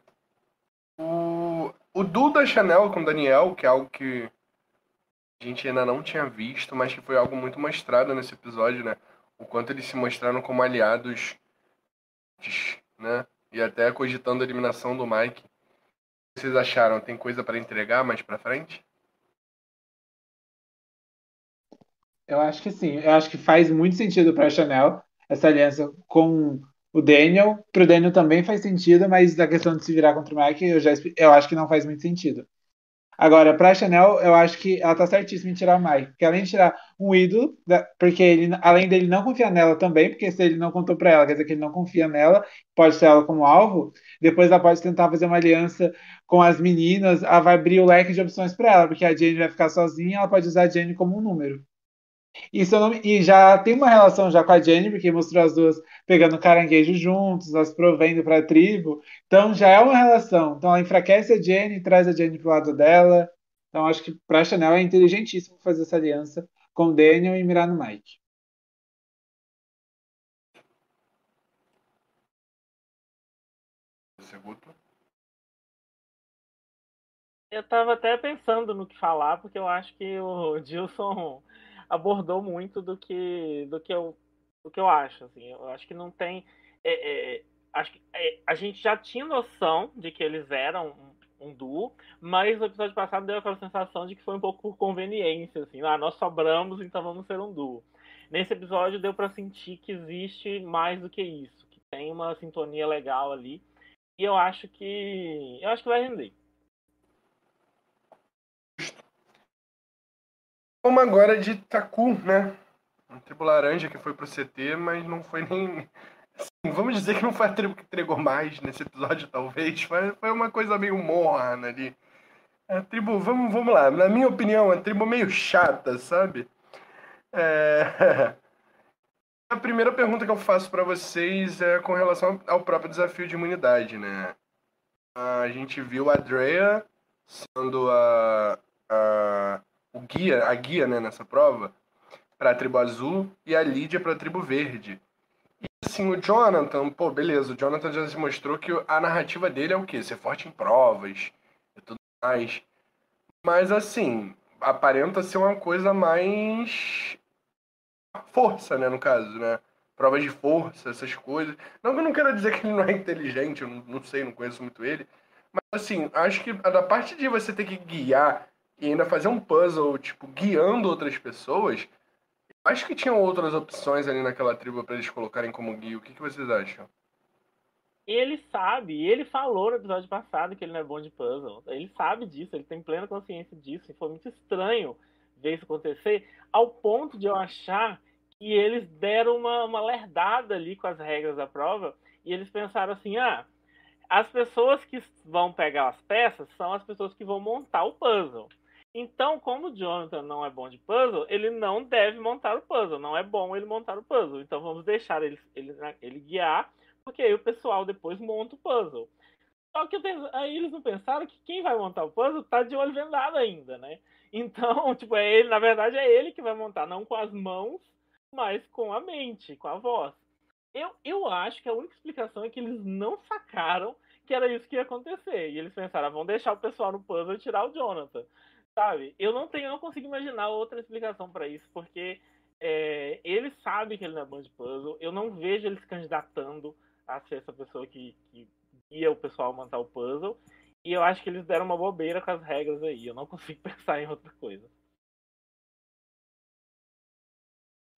O, o duo da Chanel com o Daniel, que é algo que a gente ainda não tinha visto, mas que foi algo muito mostrado nesse episódio, né? O quanto eles se mostraram como aliados né? E até cogitando a eliminação do Mike. O que vocês acharam? Tem coisa para entregar mais para frente? Eu acho que sim. Eu acho que faz muito sentido para a Chanel essa aliança com o Daniel. Para o Daniel também faz sentido, mas a questão de se virar contra o Mike, eu, já, eu acho que não faz muito sentido. Agora, pra Chanel, eu acho que ela tá certíssima em tirar o Mike. Porque além de tirar um ídolo, porque ele, além dele não confiar nela também, porque se ele não contou pra ela, quer dizer que ele não confia nela, pode ser ela como alvo, depois ela pode tentar fazer uma aliança com as meninas, ela vai abrir o leque de opções para ela, porque a Jane vai ficar sozinha, ela pode usar a Jane como um número. E, não, e já tem uma relação já com a Jenny, porque mostrou as duas pegando caranguejo juntos, as provendo para a tribo. Então já é uma relação. Então ela enfraquece a Jenny, traz a Jenny pro lado dela. Então acho que para a Chanel é inteligentíssimo fazer essa aliança com o Daniel e mirar no Mike. Eu tava até pensando no que falar, porque eu acho que o Gilson abordou muito do que do que eu do que eu acho assim eu acho que não tem é, é, acho que é, a gente já tinha noção de que eles eram um, um, duo mas o episódio passado deu aquela sensação de que foi um pouco por conveniência assim ah nós sobramos então vamos ser um duo nesse episódio deu para sentir que existe mais do que isso que tem uma sintonia legal ali E eu acho que. Eu acho que vai render. Vamos agora de Taku, né? Um tribo laranja que foi pro CT, mas não foi nem. Assim, vamos dizer que não foi a tribo que entregou mais nesse episódio, talvez. Foi, foi uma coisa meio morna ali. A tribo, vamos, vamos lá. Na minha opinião, a tribo meio chata, sabe? É... [laughs] A primeira pergunta que eu faço para vocês é com relação ao próprio desafio de imunidade, né? A gente viu a Drea sendo a, a, o guia, a guia né, nessa prova para a tribo azul e a Lídia para a tribo verde. E assim, o Jonathan, pô, beleza, o Jonathan já se mostrou que a narrativa dele é o quê? Ser forte em provas e tudo mais. Mas assim, aparenta ser uma coisa mais força, né, no caso, né? Provas de força, essas coisas. Não que eu não quero dizer que ele não é inteligente, eu não, não sei, não conheço muito ele. Mas assim, acho que da parte de você ter que guiar e ainda fazer um puzzle, tipo, guiando outras pessoas, acho que tinham outras opções ali naquela tribo para eles colocarem como guia. O que, que vocês acham? Ele sabe, ele falou no episódio passado que ele não é bom de puzzle. Ele sabe disso, ele tem plena consciência disso. E foi muito estranho ver isso acontecer, ao ponto de eu achar que eles deram uma, uma lerdada ali com as regras da prova e eles pensaram assim: ah, as pessoas que vão pegar as peças são as pessoas que vão montar o puzzle. Então, como o Jonathan não é bom de puzzle, ele não deve montar o puzzle. Não é bom ele montar o puzzle. Então, vamos deixar ele, ele, ele guiar, porque aí o pessoal depois monta o puzzle. Só que aí eles não pensaram que quem vai montar o puzzle tá de olho vendado ainda, né? Então, [laughs] tipo, é ele, na verdade, é ele que vai montar, não com as mãos, mas com a mente, com a voz. Eu, eu acho que a única explicação é que eles não sacaram que era isso que ia acontecer. E eles pensaram, ah, vão deixar o pessoal no puzzle e tirar o Jonathan. Sabe? Eu não tenho, eu não consigo imaginar outra explicação para isso, porque é, ele sabe que ele não é bom de puzzle. Eu não vejo ele se candidatando a ser essa pessoa que, que guia o pessoal a montar o puzzle. E eu acho que eles deram uma bobeira com as regras aí. Eu não [laughs] consigo pensar em outra coisa.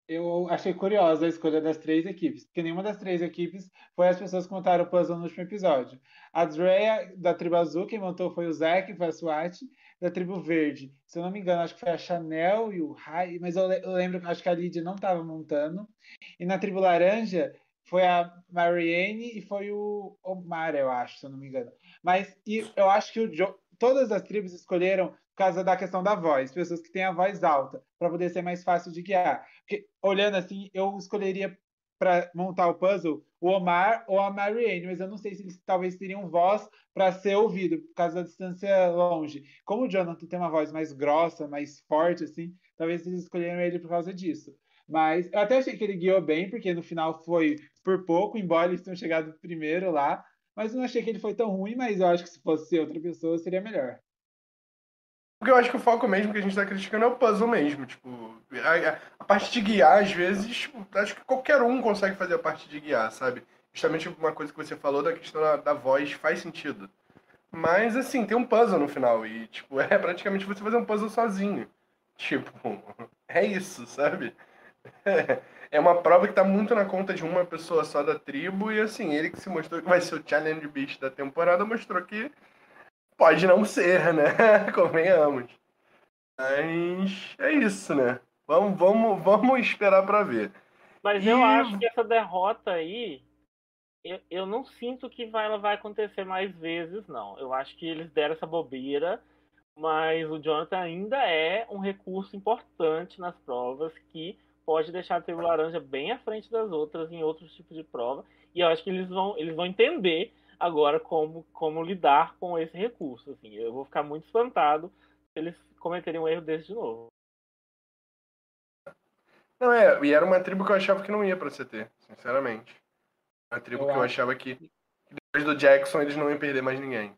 Eu achei curiosa a escolha das três equipes, porque nenhuma das três equipes foi as pessoas que montaram o puzzle no último episódio. A Drea, da tribo azul, quem montou foi o Zack, foi a SWAT, da tribo verde. Se eu não me engano, acho que foi a Chanel e o Rai, mas eu, eu lembro, acho que a Lydia não estava montando. E na tribo laranja, foi a Marianne e foi o Omar, eu acho, se eu não me engano. Mas e eu acho que o todas as tribos escolheram por causa da questão da voz, pessoas que têm a voz alta, para poder ser mais fácil de guiar. Porque, olhando assim, eu escolheria para montar o puzzle o Omar ou a Marianne, mas eu não sei se eles talvez teriam voz para ser ouvido, por causa da distância longe. Como o Jonathan tem uma voz mais grossa, mais forte, assim, talvez eles escolheram ele por causa disso. Mas eu até achei que ele guiou bem, porque no final foi por pouco, embora eles tenham chegado primeiro lá. Mas eu não achei que ele foi tão ruim, mas eu acho que se fosse outra pessoa seria melhor. Porque eu acho que o foco mesmo que a gente tá criticando é o puzzle mesmo. Tipo, a, a parte de guiar, às vezes, tipo, acho que qualquer um consegue fazer a parte de guiar, sabe? Justamente uma coisa que você falou da questão da, da voz faz sentido. Mas, assim, tem um puzzle no final. E, tipo, [laughs] é praticamente você fazer um puzzle sozinho. Tipo, [laughs] é isso, sabe? [laughs] É uma prova que tá muito na conta de uma pessoa só da tribo. E assim, ele que se mostrou que vai ser o Challenge Beast da temporada, mostrou que pode não ser, né? [laughs] Convenhamos. Mas é isso, né? Vamos, vamos, vamos esperar para ver. Mas e... eu acho que essa derrota aí, eu, eu não sinto que vai, ela vai acontecer mais vezes, não. Eu acho que eles deram essa bobeira, mas o Jonathan ainda é um recurso importante nas provas que pode deixar a tribo laranja bem à frente das outras em outros tipos de prova. E eu acho que eles vão, eles vão entender agora como, como lidar com esse recurso. Assim. Eu vou ficar muito espantado se eles cometerem um erro desse de novo. Não, é, e era uma tribo que eu achava que não ia pra CT, sinceramente. Uma tribo eu que eu achava que depois do Jackson eles não iam perder mais ninguém.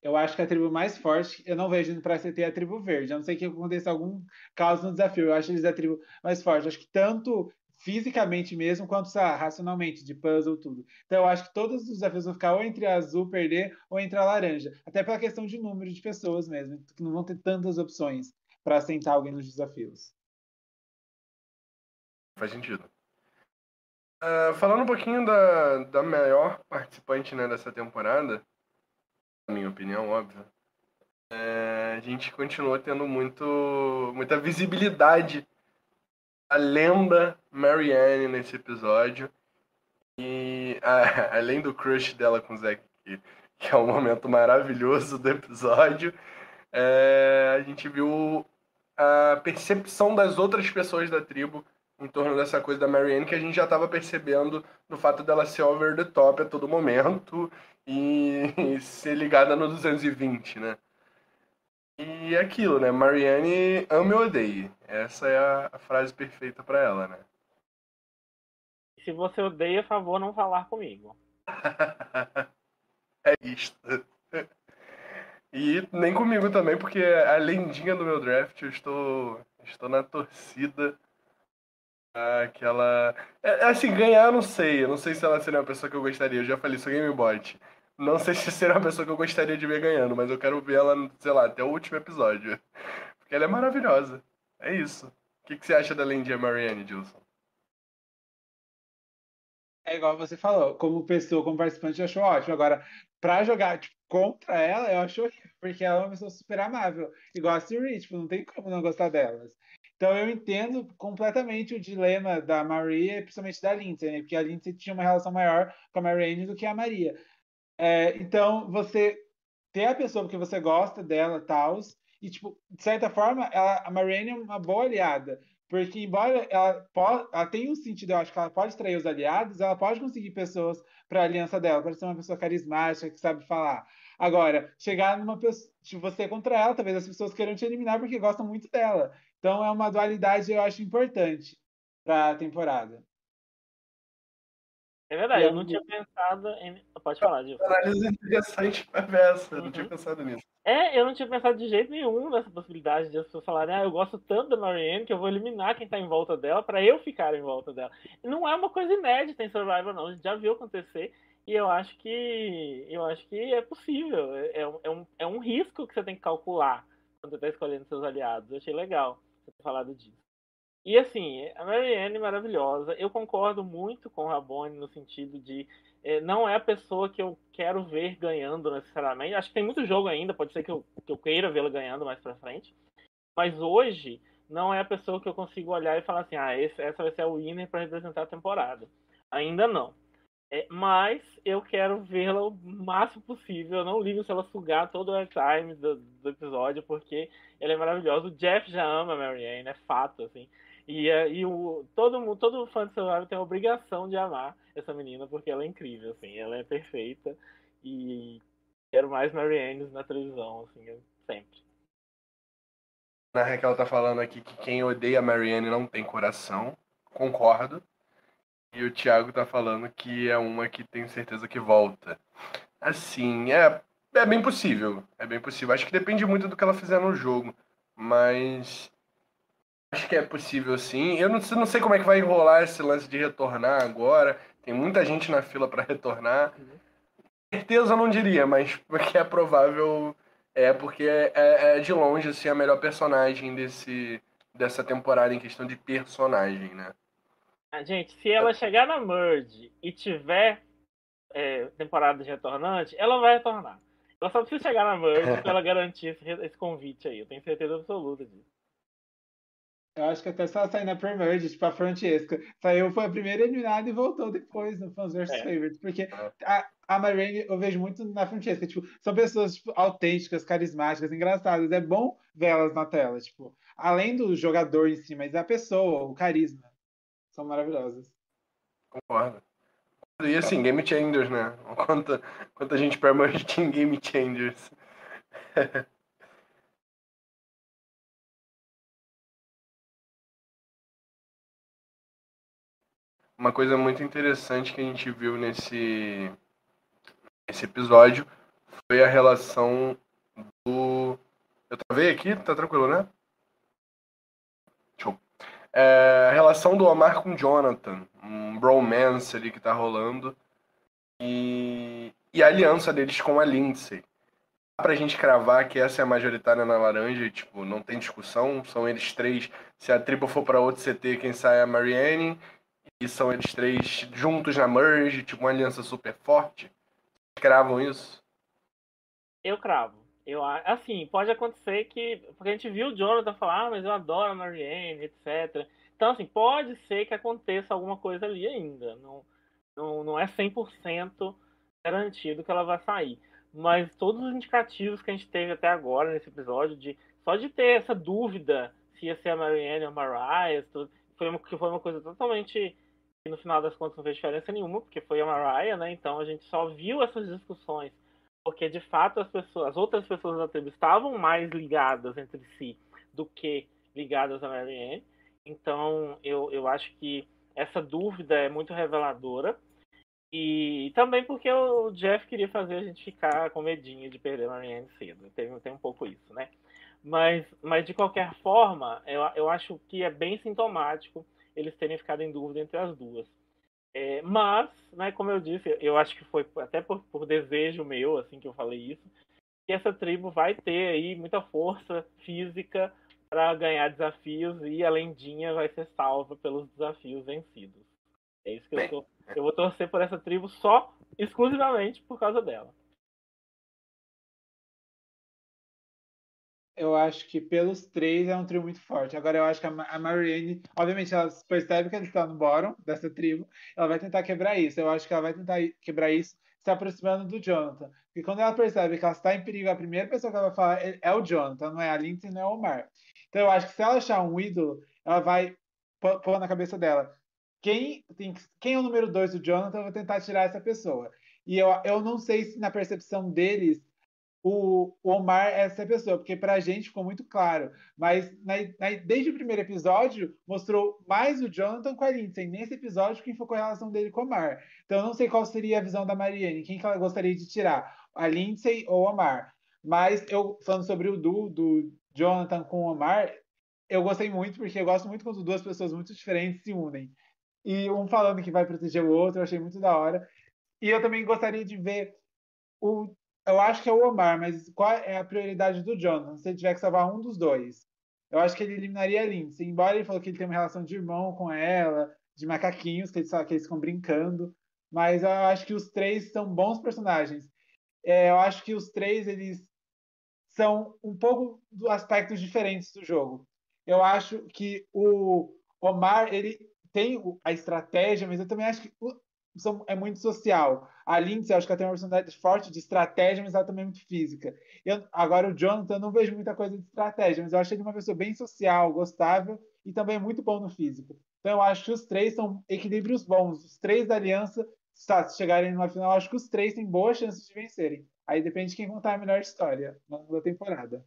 Eu acho que a tribo mais forte, eu não vejo indo pra CT a tribo verde. A não sei que aconteça algum caso no desafio. Eu acho eles a tribo mais forte. Eu acho que tanto fisicamente mesmo, quanto racionalmente, de puzzle, tudo. Então eu acho que todos os desafios vão ficar ou entre a azul perder ou entre a laranja. Até pela questão de número de pessoas mesmo, que não vão ter tantas opções para assentar alguém nos desafios. Faz sentido. Uh, falando um pouquinho da, da maior participante né, dessa temporada, na minha opinião, óbvio, é, a gente continuou tendo muito, muita visibilidade a lenda Marianne nesse episódio. E a, [laughs] além do crush dela com o Zack, que, que é um momento maravilhoso do episódio, é, a gente viu a percepção das outras pessoas da tribo em torno dessa coisa da Marianne que a gente já estava percebendo no fato dela ser over the top a todo momento e, e [laughs] ser ligada no 220, né? E é aquilo, né? Marianne ama ou odeie. Essa é a, a frase perfeita para ela, né? Se você odeia, favor não falar comigo. [laughs] é isto. E nem comigo também, porque a lendinha do meu draft, eu estou, estou na torcida Aquela. É, assim, ganhar não sei. Eu não sei se ela seria uma pessoa que eu gostaria. Eu já falei isso Game Bot. Não sei se seria uma pessoa que eu gostaria de ver ganhando, mas eu quero ver ela, sei lá, até o último episódio. Porque ela é maravilhosa. É isso. O que, que você acha da lendinha Marianne, Gilson? É igual você falou, como pessoa, como participante, eu acho ótimo. Agora, pra jogar tipo, contra ela, eu acho porque ela é uma pessoa super amável. Igual a Siri, tipo, não tem como não gostar delas. Então eu entendo completamente o dilema da Maria, principalmente da Lindsay, né? Porque a Lindsay tinha uma relação maior com a Marianne do que a Maria. É, então você ter a pessoa porque você gosta dela, tal, e tipo, de certa forma, ela, a Marianne é uma boa aliada. Porque, embora ela, ela tenha um sentido, eu acho que ela pode trair os aliados, ela pode conseguir pessoas para a aliança dela, pode ser uma pessoa carismática que sabe falar. Agora, chegar numa pessoa, tipo, você contra ela, talvez as pessoas queiram te eliminar porque gostam muito dela. Então é uma dualidade eu acho importante para a temporada. É verdade, eu não tinha pensado em. Pode falar, Gil. Análise interessante para essa, eu não tinha uhum. pensado nisso. É, eu não tinha pensado de jeito nenhum nessa possibilidade de as pessoas falarem, ah, eu gosto tanto da Marianne que eu vou eliminar quem tá em volta dela para eu ficar em volta dela. Não é uma coisa inédita em Survivor, não. A gente já viu acontecer e eu acho que eu acho que é possível. É, é, um, é um, é um risco que você tem que calcular quando você tá escolhendo seus aliados. Eu achei legal você ter falado disso. E assim, a Marianne é maravilhosa. Eu concordo muito com o Rabone no sentido de é, não é a pessoa que eu quero ver ganhando necessariamente. Acho que tem muito jogo ainda, pode ser que eu, que eu queira vê-la ganhando mais pra frente. Mas hoje não é a pessoa que eu consigo olhar e falar assim, ah, esse, essa vai ser a winner para representar a temporada. Ainda não. É, mas eu quero vê-la o máximo possível. Eu não ligo se ela sugar todo o airtime do, do episódio, porque ela é maravilhosa. O Jeff já ama a Marianne, é fato, assim. E, é, e o, todo, todo fã de Survivor tem a obrigação de amar essa menina, porque ela é incrível, assim. Ela é perfeita. E quero mais Marianne na televisão, assim, sempre. Na Raquel tá falando aqui que quem odeia Marianne não tem coração. Concordo. E o Thiago tá falando que é uma que tem certeza que volta. Assim, é, é bem possível. É bem possível. Acho que depende muito do que ela fizer no jogo. Mas. Acho que é possível sim. Eu não, não sei como é que vai enrolar esse lance de retornar agora. Tem muita gente na fila para retornar. Certeza eu não diria, mas [laughs] porque é provável. É porque é, é, é de longe assim, a melhor personagem desse, dessa temporada em questão de personagem, né? Ah, gente, se ela chegar na Merge e tiver é, temporada de retornante, ela vai retornar. Ela só precisa chegar na Merge [laughs] pra ela garantir esse, esse, convite aí. Eu tenho certeza absoluta disso. Eu acho que até só sair na Pre-Merge, tipo a Francesca. Saiu, foi a primeira eliminada e voltou depois no Fans vs é. Favorites. Porque é. a, a Marine eu vejo muito na Francesca. Tipo, são pessoas tipo, autênticas, carismáticas, engraçadas. É bom vê-las na tela. Tipo, além do jogador em si, mas a pessoa, o carisma são maravilhosas. Concordo. E assim, Game Changers, né? Quanta, quanta gente permanente em Game Changers. [laughs] Uma coisa muito interessante que a gente viu nesse, nesse episódio foi a relação do. Eu travei aqui? Tá tranquilo, né? Show é, a relação do Omar com Jonathan, um bromance ali que tá rolando, e, e a aliança deles com a Lindsay. Dá pra gente cravar que essa é a majoritária na laranja, tipo, não tem discussão, são eles três. Se a tribo for para outro CT, quem sai é a Marianne, E são eles três juntos na merge, tipo uma aliança super forte? Cravam isso? Eu cravo. Eu, assim, pode acontecer que. Porque a gente viu o Jonathan falar, ah, mas eu adoro a Marianne, etc. Então, assim, pode ser que aconteça alguma coisa ali ainda. Não, não, não é 100% garantido que ela vai sair. Mas todos os indicativos que a gente teve até agora nesse episódio, de só de ter essa dúvida se ia ser a Marianne ou a Mariah, foi uma, foi uma coisa totalmente que no final das contas não fez diferença nenhuma, porque foi a Mariah, né? Então a gente só viu essas discussões porque de fato as pessoas, as outras pessoas da tribo estavam mais ligadas entre si do que ligadas a Marianne. Então eu, eu acho que essa dúvida é muito reveladora. E também porque o Jeff queria fazer a gente ficar com medinho de perder a Marianne cedo. Tem, tem um pouco isso, né? Mas, mas de qualquer forma, eu, eu acho que é bem sintomático eles terem ficado em dúvida entre as duas. É, mas, né, como eu disse, eu acho que foi até por, por, desejo meu, assim que eu falei isso, que essa tribo vai ter aí muita força física para ganhar desafios e a Lendinha vai ser salva pelos desafios vencidos. É isso que eu, tô, eu vou torcer por essa tribo só, exclusivamente por causa dela. Eu acho que pelos três é um trio muito forte. Agora eu acho que a Marianne, obviamente, ela percebe que ela está no bottom dessa tribo, ela vai tentar quebrar isso. Eu acho que ela vai tentar quebrar isso se aproximando do Jonathan. Porque quando ela percebe que ela está em perigo, a primeira pessoa que ela vai falar é, é o Jonathan, não é a Lindsay, não é o Omar. Então eu acho que se ela achar um ídolo, ela vai pôr na cabeça dela. Quem, tem, quem é o número dois do Jonathan, eu vou tentar tirar essa pessoa. E eu, eu não sei se na percepção deles o, Omar é essa pessoa, porque para a gente ficou muito claro. Mas na, na, desde o primeiro episódio, mostrou mais o Jonathan com a Lindsay. Nesse episódio, quem focou a relação dele com o Omar. Então, eu não sei qual seria a visão da Mariane, quem que ela gostaria de tirar, a Lindsay ou o Omar. Mas eu, falando sobre o Du, do Jonathan com o Omar, eu gostei muito, porque eu gosto muito quando duas pessoas muito diferentes se unem. E um falando que vai proteger o outro, eu achei muito da hora. E eu também gostaria de ver o eu acho que é o Omar, mas qual é a prioridade do Jonathan? Se ele tiver que salvar um dos dois. Eu acho que ele eliminaria a Lindsay. Embora ele falou que ele tem uma relação de irmão com ela, de macaquinhos, que eles, que eles ficam brincando. Mas eu acho que os três são bons personagens. É, eu acho que os três, eles são um pouco do aspectos diferentes do jogo. Eu acho que o Omar, ele tem a estratégia, mas eu também acho que são, é muito social. A Lindsay, acho que ela tem uma personalidade forte de estratégia, mas ela também é muito física. Eu, agora, o Jonathan, eu não vejo muita coisa de estratégia, mas eu acho ele uma pessoa bem social, gostável e também muito bom no físico. Então, eu acho que os três são equilíbrios bons. Os três da aliança, se chegarem numa final, eu acho que os três têm boas chances de vencerem. Aí depende de quem contar a melhor história na temporada.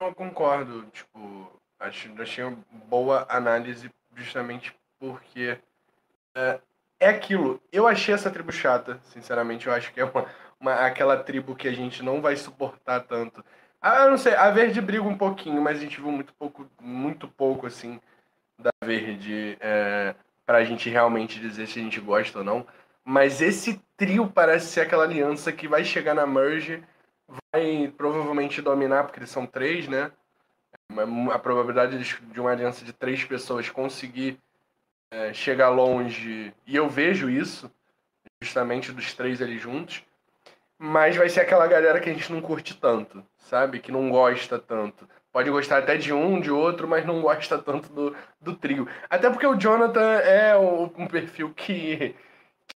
Eu concordo. Tipo, acho, achei uma boa análise justamente porque é, é aquilo. Eu achei essa tribo chata, sinceramente. Eu acho que é uma, uma, aquela tribo que a gente não vai suportar tanto. Ah, não sei, a Verde briga um pouquinho, mas a gente viu muito pouco, muito pouco, assim, da Verde é, pra gente realmente dizer se a gente gosta ou não. Mas esse trio parece ser aquela aliança que vai chegar na Merge, vai provavelmente dominar, porque eles são três, né? A probabilidade de uma aliança de três pessoas conseguir é, chegar longe, e eu vejo isso, justamente dos três ali juntos, mas vai ser aquela galera que a gente não curte tanto, sabe? Que não gosta tanto. Pode gostar até de um, de outro, mas não gosta tanto do, do trio. Até porque o Jonathan é um perfil que, que,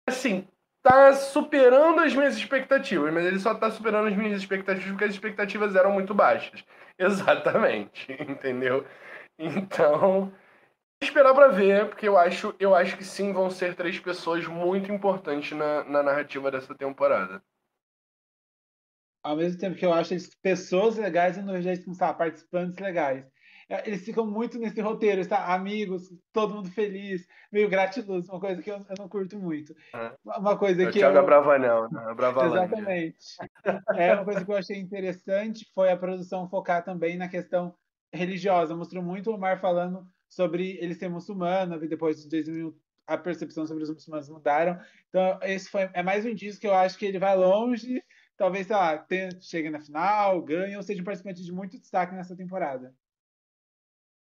assim, tá superando as minhas expectativas, mas ele só tá superando as minhas expectativas porque as expectativas eram muito baixas. [laughs] Exatamente, entendeu? Então, esperar para ver, porque eu acho, eu acho que sim vão ser três pessoas muito importantes na, na narrativa dessa temporada. Ao mesmo tempo que eu acho eles pessoas legais e como sabe, participantes legais. É, eles ficam muito nesse roteiro, está amigos, todo mundo feliz, meio gratiluz, uma coisa que eu, eu não curto muito. É. Uma coisa eu que eu... Bravanel, né? Exatamente. é uma coisa que eu achei interessante foi a produção focar também na questão religiosa. Mostrou muito o Omar falando sobre ele ser muçulmano, e depois de 2000 a percepção sobre os muçulmanos mudaram. Então, esse foi, é mais um indício que eu acho que ele vai longe, talvez, sei lá, tenha, chegue na final, ganhe, ou seja um participante de muito destaque nessa temporada.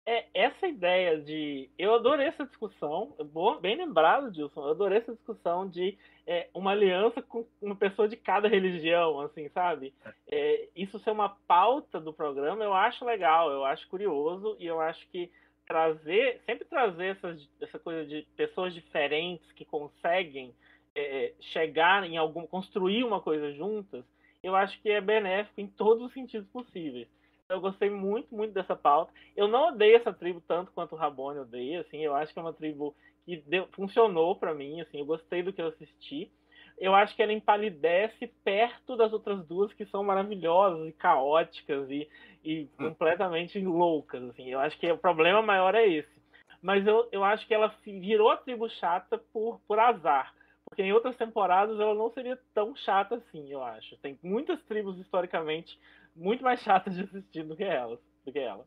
é essa ideia de. Eu adorei essa discussão, bem lembrado, Dilson, eu adorei essa discussão de é, uma aliança com uma pessoa de cada religião, assim, sabe? É, isso ser uma pauta do programa, eu acho legal, eu acho curioso e eu acho que trazer, sempre trazer essas, essa coisa de pessoas diferentes que conseguem é, chegar em algum, construir uma coisa juntas, eu acho que é benéfico em todos os sentidos possíveis. Eu gostei muito, muito dessa pauta. Eu não odeio essa tribo tanto quanto o Rabone odeia, assim, eu acho que é uma tribo que deu, funcionou para mim, assim, eu gostei do que eu assisti. Eu acho que ela empalidece perto das outras duas que são maravilhosas e caóticas e, e hum. completamente loucas, assim. Eu acho que o problema maior é esse. Mas eu, eu acho que ela virou a tribo chata por, por azar. Porque em outras temporadas ela não seria tão chata assim, eu acho. Tem muitas tribos historicamente muito mais chatas de assistir do que elas, do que ela.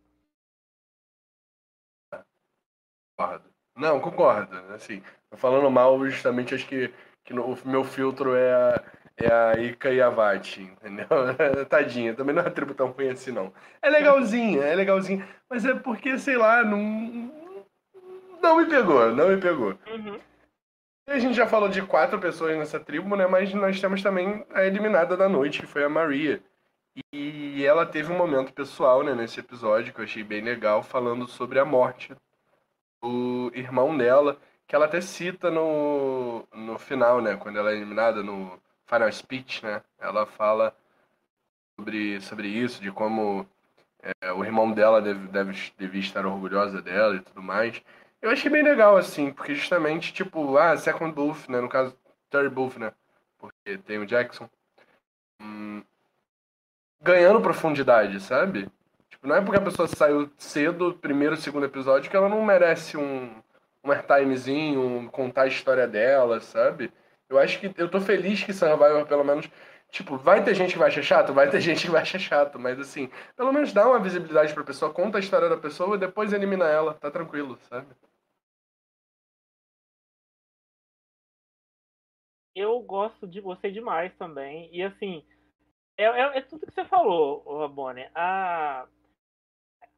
Concordo. Não, concordo. Assim, falando mal, justamente acho que, que no, o meu filtro é a, é a Ika e a Vati, entendeu? [laughs] Tadinha, também não é uma tribo tão ruim assim, não. É legalzinha, é legalzinha, mas é porque, sei lá, não. Não me pegou, não me pegou. Uhum. A gente já falou de quatro pessoas nessa tribo, né? Mas nós temos também a eliminada da noite, que foi a Maria. E ela teve um momento pessoal, né, nesse episódio, que eu achei bem legal, falando sobre a morte do irmão dela, que ela até cita no, no final, né, quando ela é eliminada no final speech, né? Ela fala sobre, sobre isso, de como é, o irmão dela deve, deve, devia estar orgulhosa dela e tudo mais. Eu achei bem legal, assim, porque justamente, tipo, ah, Second Booth, né? No caso, Third Booth, né? Porque tem o Jackson. Hum, ganhando profundidade, sabe? Tipo, não é porque a pessoa saiu cedo, primeiro, segundo episódio, que ela não merece um, um airtimezinho, contar a história dela, sabe? Eu acho que eu tô feliz que Survivor, pelo menos, Tipo, vai ter gente que vai achar chato? Vai ter [laughs] gente que vai achar chato, mas assim, pelo menos dá uma visibilidade pra pessoa, conta a história da pessoa e depois elimina ela, tá tranquilo, sabe? Eu gosto de você demais também. E assim, é, é, é tudo que você falou, Rabone. A,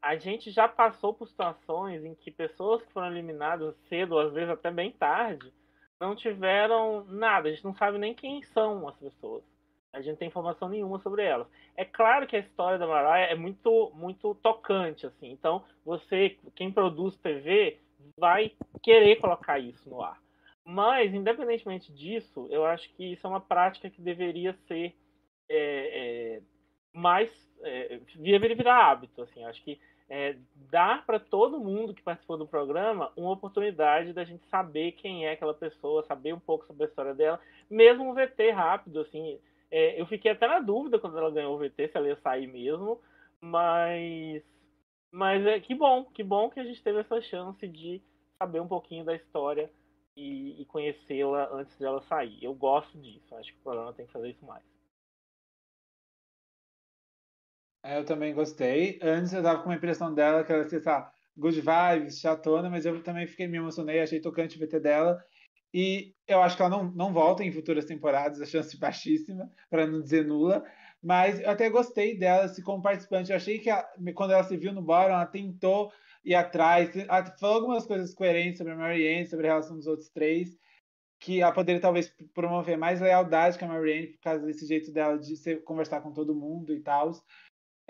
a gente já passou por situações em que pessoas que foram eliminadas cedo, às vezes até bem tarde, não tiveram nada. A gente não sabe nem quem são as pessoas. A gente não tem informação nenhuma sobre elas. É claro que a história da Mariah é muito, muito tocante, assim. Então, você, quem produz TV, vai querer colocar isso no ar. Mas, independentemente disso, eu acho que isso é uma prática que deveria ser é, é, mais. É, deveria virar hábito. Assim. Acho que é, dar para todo mundo que participou do programa uma oportunidade da gente saber quem é aquela pessoa, saber um pouco sobre a história dela, mesmo um VT rápido, assim. É, eu fiquei até na dúvida quando ela ganhou o VT se ela ia sair mesmo, mas mas é que bom, que bom que a gente teve essa chance de saber um pouquinho da história e, e conhecê-la antes dela sair. Eu gosto disso, acho que o programa tem que fazer isso mais. Eu também gostei. Antes eu tava com uma impressão dela que ela ia ser, good vibes, chatona, mas eu também fiquei me emocionei, achei tocante o VT dela. E eu acho que ela não, não volta em futuras temporadas, a chance [laughs] baixíssima, para não dizer nula. Mas eu até gostei dela se como participante. Eu achei que ela, quando ela se viu no bottom, ela tentou ir atrás, ela falou algumas coisas coerentes sobre a Marianne, sobre a relação dos outros três, que ela poderia talvez promover mais lealdade com a Marianne por causa desse jeito dela de ser, conversar com todo mundo e tal.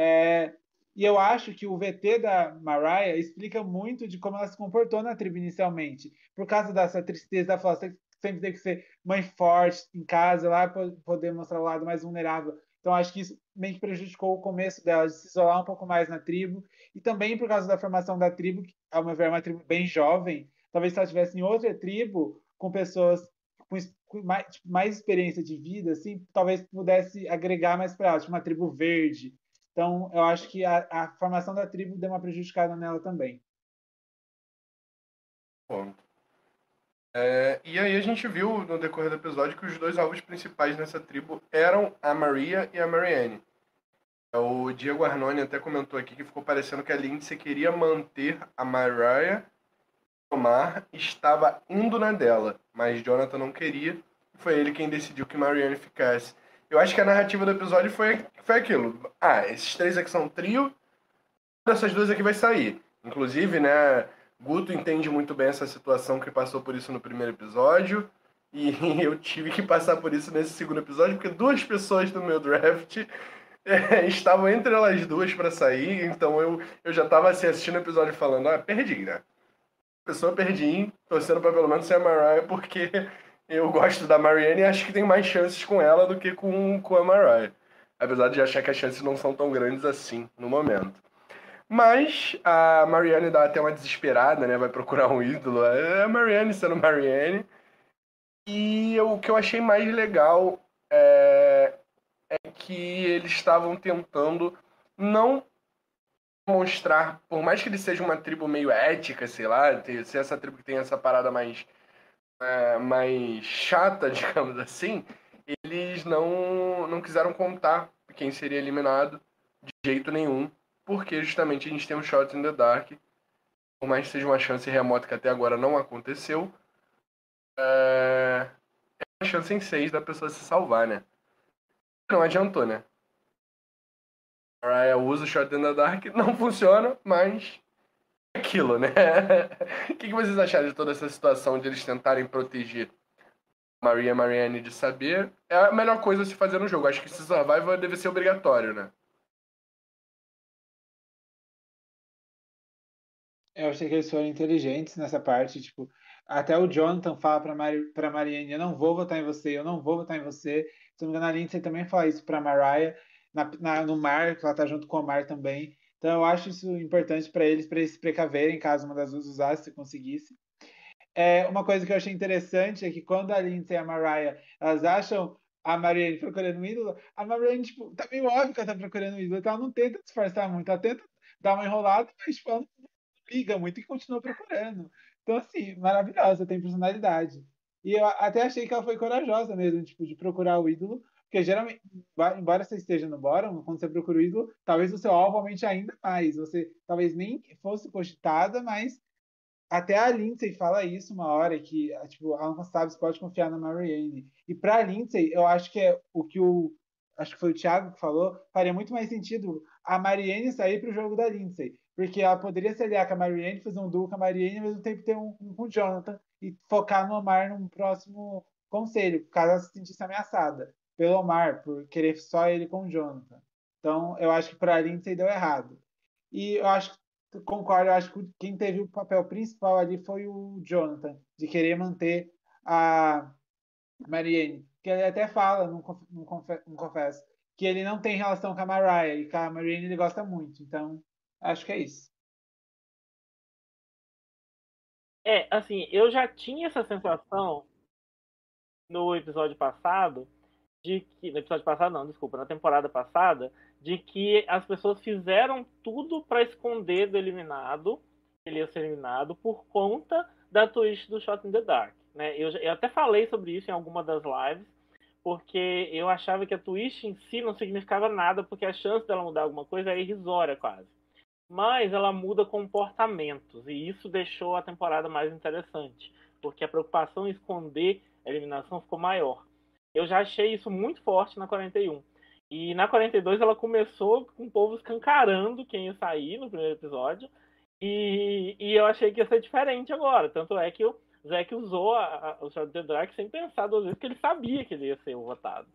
É, e eu acho que o VT da Mariah explica muito de como ela se comportou na tribo inicialmente. Por causa dessa tristeza da fala, sempre tem que ser mãe forte em casa, lá poder mostrar o lado mais vulnerável. Então acho que isso meio que prejudicou o começo dela, de se isolar um pouco mais na tribo. E também por causa da formação da tribo, que ao meu ver é uma tribo bem jovem. Talvez se ela estivesse em outra tribo, com pessoas com mais, tipo, mais experiência de vida, assim, talvez pudesse agregar mais para ela, tipo uma tribo verde, então, eu acho que a, a formação da tribo deu uma prejudicada nela também. Bom. É, e aí a gente viu no decorrer do episódio que os dois alvos principais nessa tribo eram a Maria e a Marianne. O Diego Arnone até comentou aqui que ficou parecendo que a Lindsay queria manter a Mariah Omar estava indo na dela, mas Jonathan não queria. Foi ele quem decidiu que Marianne ficasse. Eu acho que a narrativa do episódio foi, foi aquilo. Ah, esses três aqui são trio, dessas duas aqui vai sair. Inclusive, né, Guto entende muito bem essa situação que passou por isso no primeiro episódio. E [laughs] eu tive que passar por isso nesse segundo episódio, porque duas pessoas do meu draft é, [laughs] estavam entre elas duas para sair, então eu, eu já estava assim, assistindo o episódio falando, ah, perdi, né? Pessoa perdi, torcendo para pelo menos ser a Mariah, porque eu gosto da Marianne e acho que tem mais chances com ela do que com, com a Mariah. Apesar de achar que as chances não são tão grandes assim no momento. Mas a Marianne dá até uma desesperada, né? Vai procurar um ídolo. É a Marianne sendo Marianne. E eu, o que eu achei mais legal é, é que eles estavam tentando não mostrar, por mais que ele seja uma tribo meio ética, sei lá, ser essa tribo que tem essa parada mais, é, mais chata, [laughs] digamos assim, eles não, não quiseram contar quem seria eliminado de jeito nenhum, porque justamente a gente tem um Shot in the Dark, por mais que seja uma chance remota que até agora não aconteceu, é, é uma chance em seis da pessoa se salvar, né? Não adiantou, né? Mariah usa o Shot in the Dark, [laughs] não funciona, mas aquilo, né? [laughs] o que, vocês acharam de toda essa situação de eles tentarem proteger Maria Marianne de saber? É a melhor coisa a se fazer no jogo. Acho que esse survival deve ser obrigatório, né? Eu achei que eles foram inteligentes nessa parte, tipo, até o Jonathan fala pra, Mari, pra Marianne, eu não vou votar em você, eu não vou votar em você. Se não me engano, a Lindsay também fala isso pra Mariah na, na, no mar, que ela tá junto com o mar também. Então eu acho isso importante para eles, para eles se precaverem caso uma das duas usasse, se conseguisse. É, uma coisa que eu achei interessante é que quando a Lindsay e a Mariah, elas acham a Marianne procurando um ídolo, a Marianne, tipo, tá meio óbvio que ela tá procurando um ídolo, então ela não tenta disfarçar muito, ela tenta dar uma enrolada, mas tipo, ela não liga muito e continua procurando. Então, assim, maravilhosa, tem personalidade. E eu até achei que ela foi corajosa mesmo, tipo, de procurar o ídolo, porque geralmente, embora você esteja no bottom, quando você procura o ídolo, talvez o seu alvo aumente ainda mais. Você talvez nem fosse cogitada, mas até a Lindsay fala isso uma hora, que tipo, a não sabe se pode confiar na Marianne. E pra Lindsay, eu acho que é o que o. Acho que foi o Thiago que falou, faria muito mais sentido a Marianne sair pro jogo da Lindsay. Porque ela poderia se aliar com a Marianne, fazer um duo com a Marianne ao mesmo tempo ter um, um com o Jonathan e focar no Omar num próximo conselho, caso ela se sentisse ameaçada pelo Omar, por querer só ele com o Jonathan. Então, eu acho que para a Lindsay deu errado. E eu acho que, concordo, eu acho que quem teve o papel principal ali foi o Jonathan, de querer manter a Marianne. Que ele até fala, não, não, não confesso, que ele não tem relação com a Mariah e com a Marianne ele gosta muito. Então, acho que é isso. É, assim, eu já tinha essa sensação no episódio passado de que. No episódio passado, não, desculpa, na temporada passada, de que as pessoas fizeram tudo para esconder do eliminado, ele ia ser eliminado, por conta da twist do Shot in the Dark. Né? Eu, eu até falei sobre isso em alguma das lives, porque eu achava que a twist em si não significava nada, porque a chance dela mudar alguma coisa é irrisória quase. Mas ela muda comportamentos, e isso deixou a temporada mais interessante, porque a preocupação em esconder a eliminação ficou maior. Eu já achei isso muito forte na 41. E na 42 ela começou com o povo escancarando quem ia sair no primeiro episódio. E, e eu achei que ia ser diferente agora. Tanto é que o Zack usou a, a, o Shot the Dark sem pensar duas vezes, porque ele sabia que ele ia ser votado.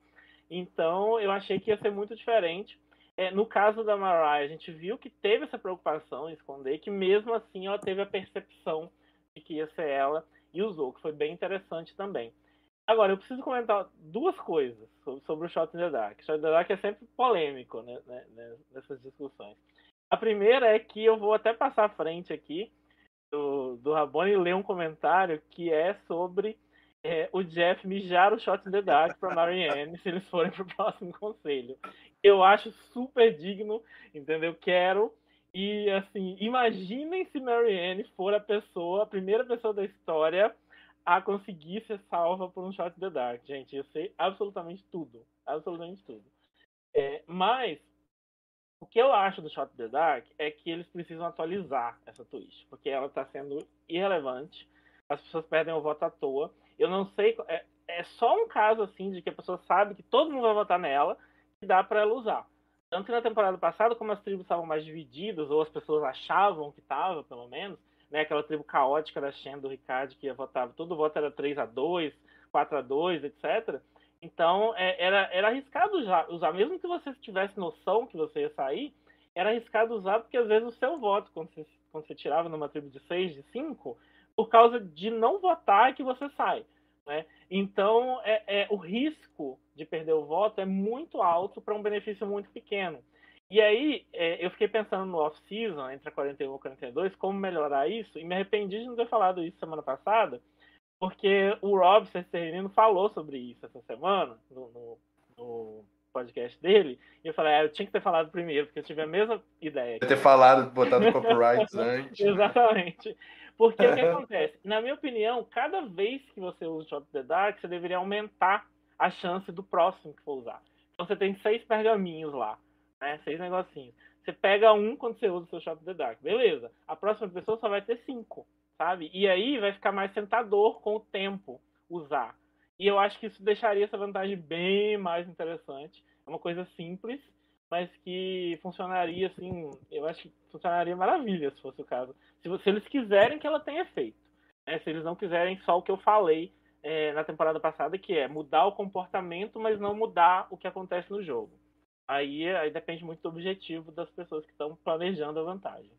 Então eu achei que ia ser muito diferente. É, no caso da Mariah, a gente viu que teve essa preocupação em esconder, que mesmo assim ela teve a percepção de que ia ser ela e usou, que foi bem interessante também. Agora, eu preciso comentar duas coisas sobre, o Shot in the Dark. Shot in the Dark é sempre polêmico né, né, né, nessas discussões. A primeira é que eu vou até passar à frente aqui do, do Rabone e ler um comentário que é sobre é, o Jeff mijar o Shot in the Dark para Marianne [laughs] se eles forem para o próximo conselho. Eu acho super digno, entendeu? Quero. E assim, imaginem se Marianne for a pessoa, a primeira pessoa da história a conseguir ser salva por um shot the dark. Gente, eu sei absolutamente tudo. Absolutamente tudo. É, mas, o que eu acho do shot the dark é que eles precisam atualizar essa twist. Porque ela está sendo irrelevante. As pessoas perdem o voto à toa. Eu não sei. É, é só um caso assim de que a pessoa sabe que todo mundo vai votar nela e dá para ela usar. Tanto que na temporada passada, como as tribos estavam mais divididas, ou as pessoas achavam que estava, pelo menos, né, aquela tribo caótica da Shen, do Ricardo, que votava, todo voto era 3 a 2 4 a 2 etc. Então, é, era, era arriscado usar, usar, mesmo que você tivesse noção que você ia sair, era arriscado usar, porque às vezes o seu voto, quando você, quando você tirava numa tribo de 6, de 5, por causa de não votar é que você sai. Né? Então, é, é, o risco de perder o voto é muito alto para um benefício muito pequeno. E aí, é, eu fiquei pensando no off-season, entre a 41 e 42, como melhorar isso, e me arrependi de não ter falado isso semana passada, porque o Rob Cesarino falou sobre isso essa semana, no, no, no podcast dele, e eu falei, ah, eu tinha que ter falado primeiro, porque eu tive a mesma ideia. Ter falado, botado copyright [laughs] antes. Exatamente. Porque o que acontece? Na minha opinião, cada vez que você usa o Shot the Dark, você deveria aumentar a chance do próximo que for usar. Então você tem seis pergaminhos lá, né? Seis negocinhos. Você pega um quando você usa o seu Shot the Dark. Beleza. A próxima pessoa só vai ter cinco, sabe? E aí vai ficar mais tentador com o tempo usar. E eu acho que isso deixaria essa vantagem bem mais interessante. É uma coisa simples, mas que funcionaria assim, eu acho que funcionaria maravilha se fosse o caso. Se, se eles quiserem que ela tenha feito. Né? Se eles não quiserem só o que eu falei é, na temporada passada, que é mudar o comportamento, mas não mudar o que acontece no jogo. Aí, aí depende muito do objetivo das pessoas que estão planejando a vantagem.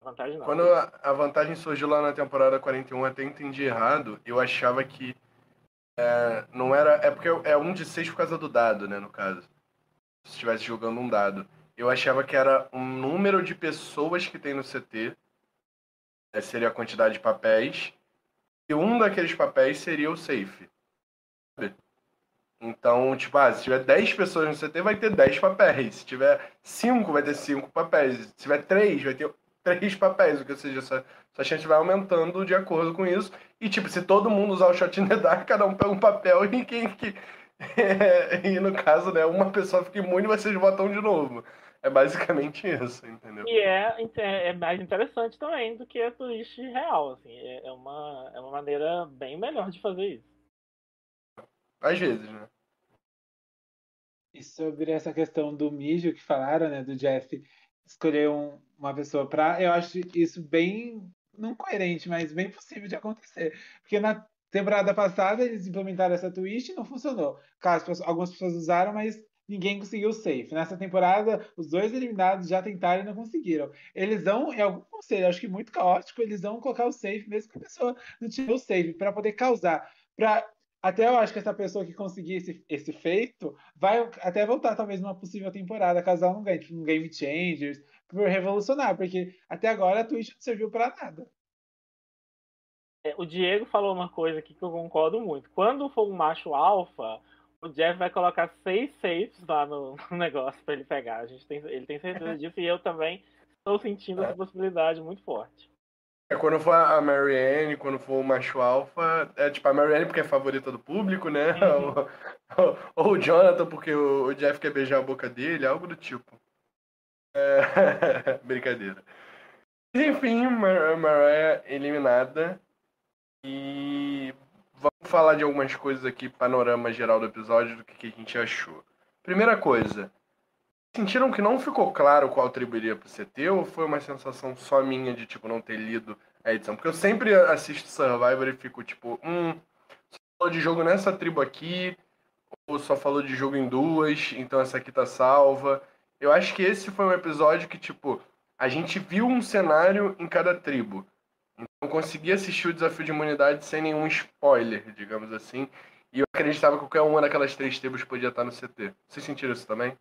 A vantagem não. Quando a, vantagem surgiu lá na temporada 41, até entendi errado, eu achava que é, não era. É porque é um de seis por causa do dado, né, no caso se estivesse jogando um dado. Eu achava que era um número de pessoas que tem no CT, né, seria a quantidade de papéis, e um daqueles papéis seria o safe. Então, tipo, ah, se tiver 10 pessoas no CT, vai ter 10 papéis. Se tiver 5, vai ter 5 papéis. Se tiver 3, vai ter 3 papéis. Ou seja, essa, essa chance vai aumentando de acordo com isso. E, tipo, se todo mundo usar o shot in the dark, [laughs] cada um pega um papel e quem, que, [laughs] e no caso, né, uma pessoa fica imune e vocês votam de novo. É basicamente [laughs] isso, entendeu? E é, é mais interessante também do que a twist real, assim. É, é uma, é uma maneira bem melhor de fazer isso. Às vezes, né? E sobre essa questão do mijo que falaram, né, do Jeff escolher um, uma pessoa pra. Eu acho isso bem. não coerente, mas bem possível de acontecer. Porque na Temporada passada eles implementaram essa twist e não funcionou. Caso algumas pessoas usaram, mas ninguém conseguiu o safe. Nessa temporada, os dois eliminados já tentaram e não conseguiram. Eles vão, em algum conselho, acho que muito caótico, eles vão colocar o safe, mesmo que a pessoa não tirou o safe, para poder causar. Pra, até eu acho que essa pessoa que conseguir esse, esse feito vai até voltar, talvez, numa possível temporada, caso ela não ganhe, tipo, um Game Changers, por revolucionar, porque até agora a Twitch não serviu para nada. É, o Diego falou uma coisa aqui que eu concordo muito. Quando for um macho alfa, o Jeff vai colocar seis safes lá no, [laughs] no negócio para ele pegar. A gente tem, ele tem certeza [laughs] disso e eu também estou sentindo essa possibilidade muito forte. É quando for a Marianne, quando for o macho alfa, é tipo a Marianne porque é favorita do público, né? Uhum. Ou, [laughs] ou, o Jonathan porque o, o, Jeff quer beijar a boca dele, algo do tipo. É... [laughs] Brincadeira. Enfim, Mar Mariah eliminada. E vamos falar de algumas coisas aqui, panorama geral do episódio, do que, que a gente achou. Primeira coisa, sentiram que não ficou claro qual tribo iria pro CT ou foi uma sensação só minha de, tipo, não ter lido a edição? Porque eu sempre assisto Survivor e fico, tipo, hum, só falou de jogo nessa tribo aqui, ou só falou de jogo em duas, então essa aqui tá salva. Eu acho que esse foi um episódio que, tipo, a gente viu um cenário em cada tribo. Então consegui assistir o desafio de imunidade sem nenhum spoiler, digamos assim. E eu acreditava que qualquer uma daquelas três tribos podia estar no CT. Vocês sentiram isso também?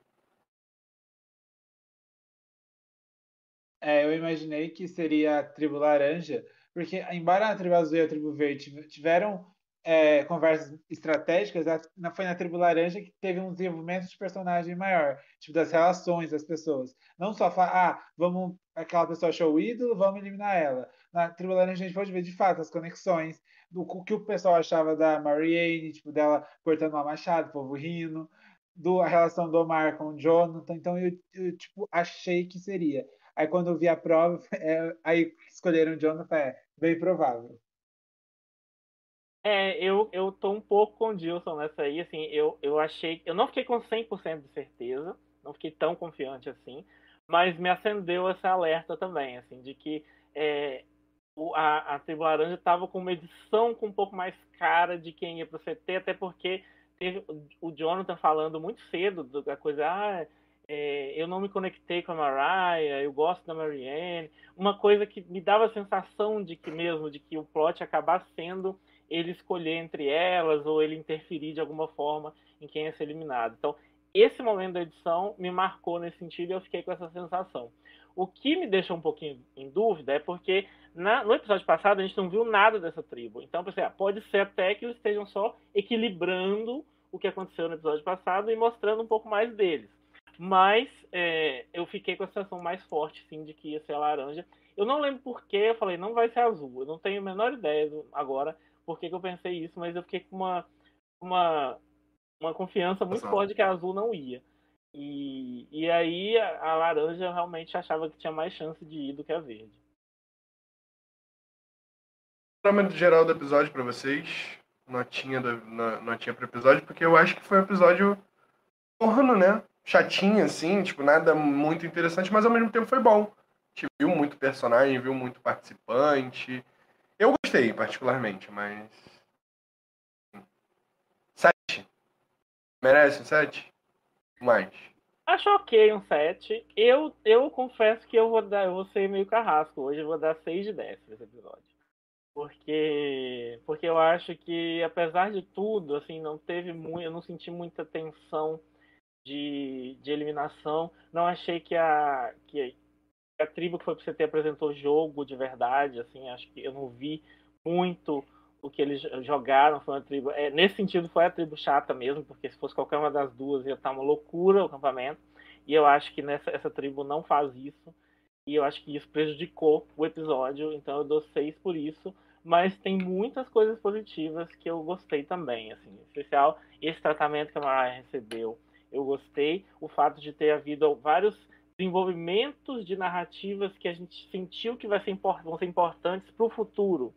É, eu imaginei que seria a tribo laranja, porque embora a tribo azul e a tribo verde tiveram é, conversas estratégicas, foi na tribo laranja que teve um desenvolvimento de personagem maior, tipo das relações das pessoas. Não só falar, ah, vamos, aquela pessoa achou o ídolo, vamos eliminar ela na Tribo Laranja a gente pode ver de fato as conexões do que o pessoal achava da Marianne, tipo, dela cortando uma machado, o povo rindo, do, a relação do Omar com o Jonathan. Então eu, eu tipo, achei que seria. Aí quando eu vi a prova, [laughs] é, aí escolheram o Jonathan, é bem provável. É, eu, eu tô um pouco com o Dilson nessa aí, assim, eu, eu achei, eu não fiquei com 100% de certeza, não fiquei tão confiante assim, mas me acendeu esse alerta também, assim, de que é, o, a, a Tribo Laranja estava com uma edição com um pouco mais cara de quem ia para o CT, até porque teve o Jonathan falando muito cedo da coisa, ah, é, eu não me conectei com a Mariah, eu gosto da Marianne, uma coisa que me dava a sensação de que mesmo, de que o plot acabar sendo ele escolher entre elas ou ele interferir de alguma forma em quem ia ser eliminado. Então, esse momento da edição me marcou nesse sentido e eu fiquei com essa sensação. O que me deixa um pouquinho em dúvida é porque na, no episódio passado a gente não viu nada dessa tribo. Então, pensei, ah, pode ser até que eles estejam só equilibrando o que aconteceu no episódio passado e mostrando um pouco mais deles. Mas é, eu fiquei com a sensação mais forte, sim, de que ia ser a laranja. Eu não lembro por que eu falei, não vai ser azul. Eu não tenho a menor ideia agora por que, eu pensei isso, mas eu fiquei com uma, uma, uma confiança muito Nossa. forte que a azul não ia. E, e aí a, a laranja realmente achava que tinha mais chance de ir do que a verde. Panorama geral do episódio para vocês. Notinha, do, notinha pro episódio, porque eu acho que foi um episódio morno, né? Chatinho, assim, tipo, nada muito interessante, mas ao mesmo tempo foi bom. A gente viu muito personagem, viu muito participante. Eu gostei, particularmente, mas. Sete. Merece um sete? Mais. Acho ok um 7. Eu, eu confesso que eu vou dar, eu vou ser meio carrasco. Hoje eu vou dar 6 de 10 nesse episódio. Porque, porque eu acho que, apesar de tudo, assim, não teve muito. Eu não senti muita tensão de, de eliminação. Não achei que a, que a tribo que foi pro CT apresentou jogo de verdade. Assim, acho que eu não vi muito o que eles jogaram foi uma tribo. É, nesse sentido, foi a tribo chata mesmo, porque se fosse qualquer uma das duas ia estar uma loucura o acampamento. E eu acho que nessa essa tribo não faz isso. E eu acho que isso prejudicou o episódio. Então eu dou seis por isso. Mas tem muitas coisas positivas que eu gostei também. Assim, em especial esse tratamento que a Mariah recebeu. Eu gostei. O fato de ter havido vários desenvolvimentos de narrativas que a gente sentiu que vai ser vão ser importantes para o futuro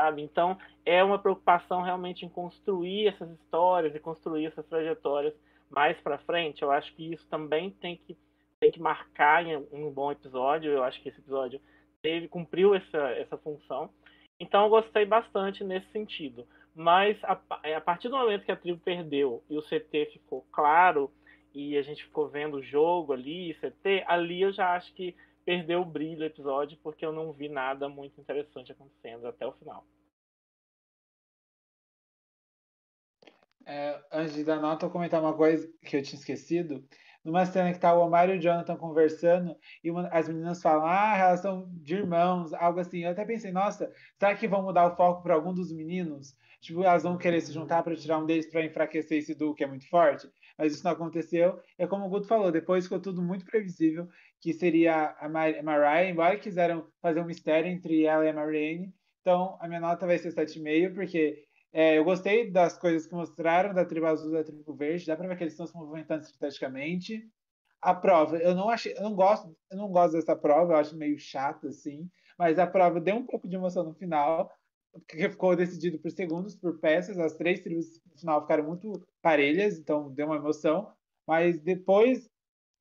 sabe? Então, é uma preocupação realmente em construir essas histórias e construir essas trajetórias mais para frente. Eu acho que isso também tem que, tem que marcar um bom episódio. Eu acho que esse episódio teve, cumpriu essa, essa função. Então, eu gostei bastante nesse sentido. Mas, a, a partir do momento que a tribo perdeu e o CT ficou claro e a gente ficou vendo o jogo ali, CT, ali eu já acho que perdeu o brilho do episódio porque eu não vi nada muito interessante acontecendo até o final. É, antes de dar nota, eu comentar uma coisa que eu tinha esquecido. Numa cena que tá o Omar e o Jonathan conversando, e uma, as meninas falam, ah, relação de irmãos, algo assim. Eu até pensei, nossa, será que vão mudar o foco para algum dos meninos? Tipo, elas vão querer se juntar para tirar um deles para enfraquecer esse duo que é muito forte? Mas isso não aconteceu. É como o Guto falou, depois ficou tudo muito previsível que seria a Mariah, embora quiseram fazer um mistério entre ela e a Marianne. Então, a minha nota vai ser 7,5, porque é, eu gostei das coisas que mostraram da tribo azul da tribo verde. Dá para ver que eles estão se movimentando estrategicamente. A prova, eu não achei, eu não gosto, eu não gosto dessa prova, eu acho meio chata assim, mas a prova deu um pouco de emoção no final, porque ficou decidido por segundos, por peças. As três tribos no final ficaram muito parelhas, então deu uma emoção. Mas depois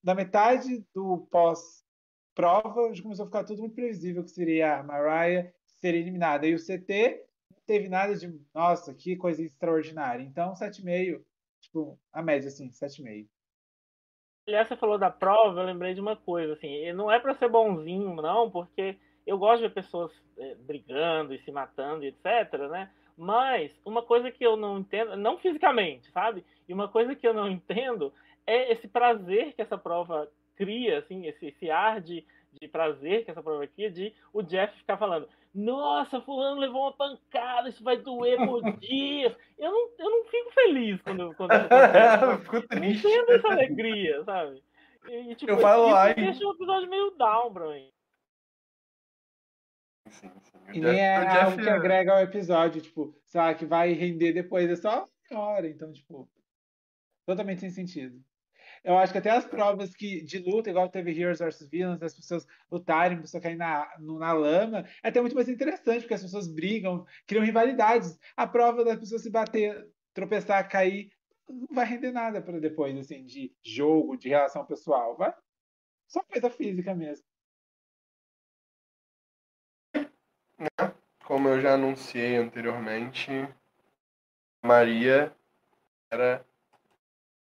da metade do pós-prova, já começou a ficar tudo muito previsível que seria a Mariah ser eliminada. E o CT não teve nada de, nossa, que coisa extraordinária. Então, 7,5, tipo, a média, assim, 7,5. Aliás, você falou da prova, eu lembrei de uma coisa, assim, não é para ser bonzinho, não, porque eu gosto de ver pessoas é, brigando e se matando, etc, né? Mas uma coisa que eu não entendo, não fisicamente, sabe? E uma coisa que eu não entendo é esse prazer que essa prova cria, assim, esse, esse ar de, de prazer que essa prova cria, de o Jeff ficar falando, nossa, fulano levou uma pancada, isso vai doer por [laughs] dias. Eu não, eu não fico feliz quando, quando [laughs] eu fico triste. Não entendo essa alegria, sabe? E, tipo, eu falo lá e... deixa o episódio meio down pra mim. Sim, sim. E nem é algo que agrega ao episódio, tipo, sei lá, que vai render depois, é só uma hora, então, tipo, totalmente sem sentido. Eu acho que até as provas que, de luta, igual teve Heroes vs Villains, as pessoas lutarem, a pessoa cair na, na lama, é até muito mais interessante, porque as pessoas brigam, criam rivalidades. A prova das pessoas se bater, tropeçar, cair, não vai render nada para depois, assim, de jogo, de relação pessoal. Vai só coisa física mesmo. Como eu já anunciei anteriormente, Maria era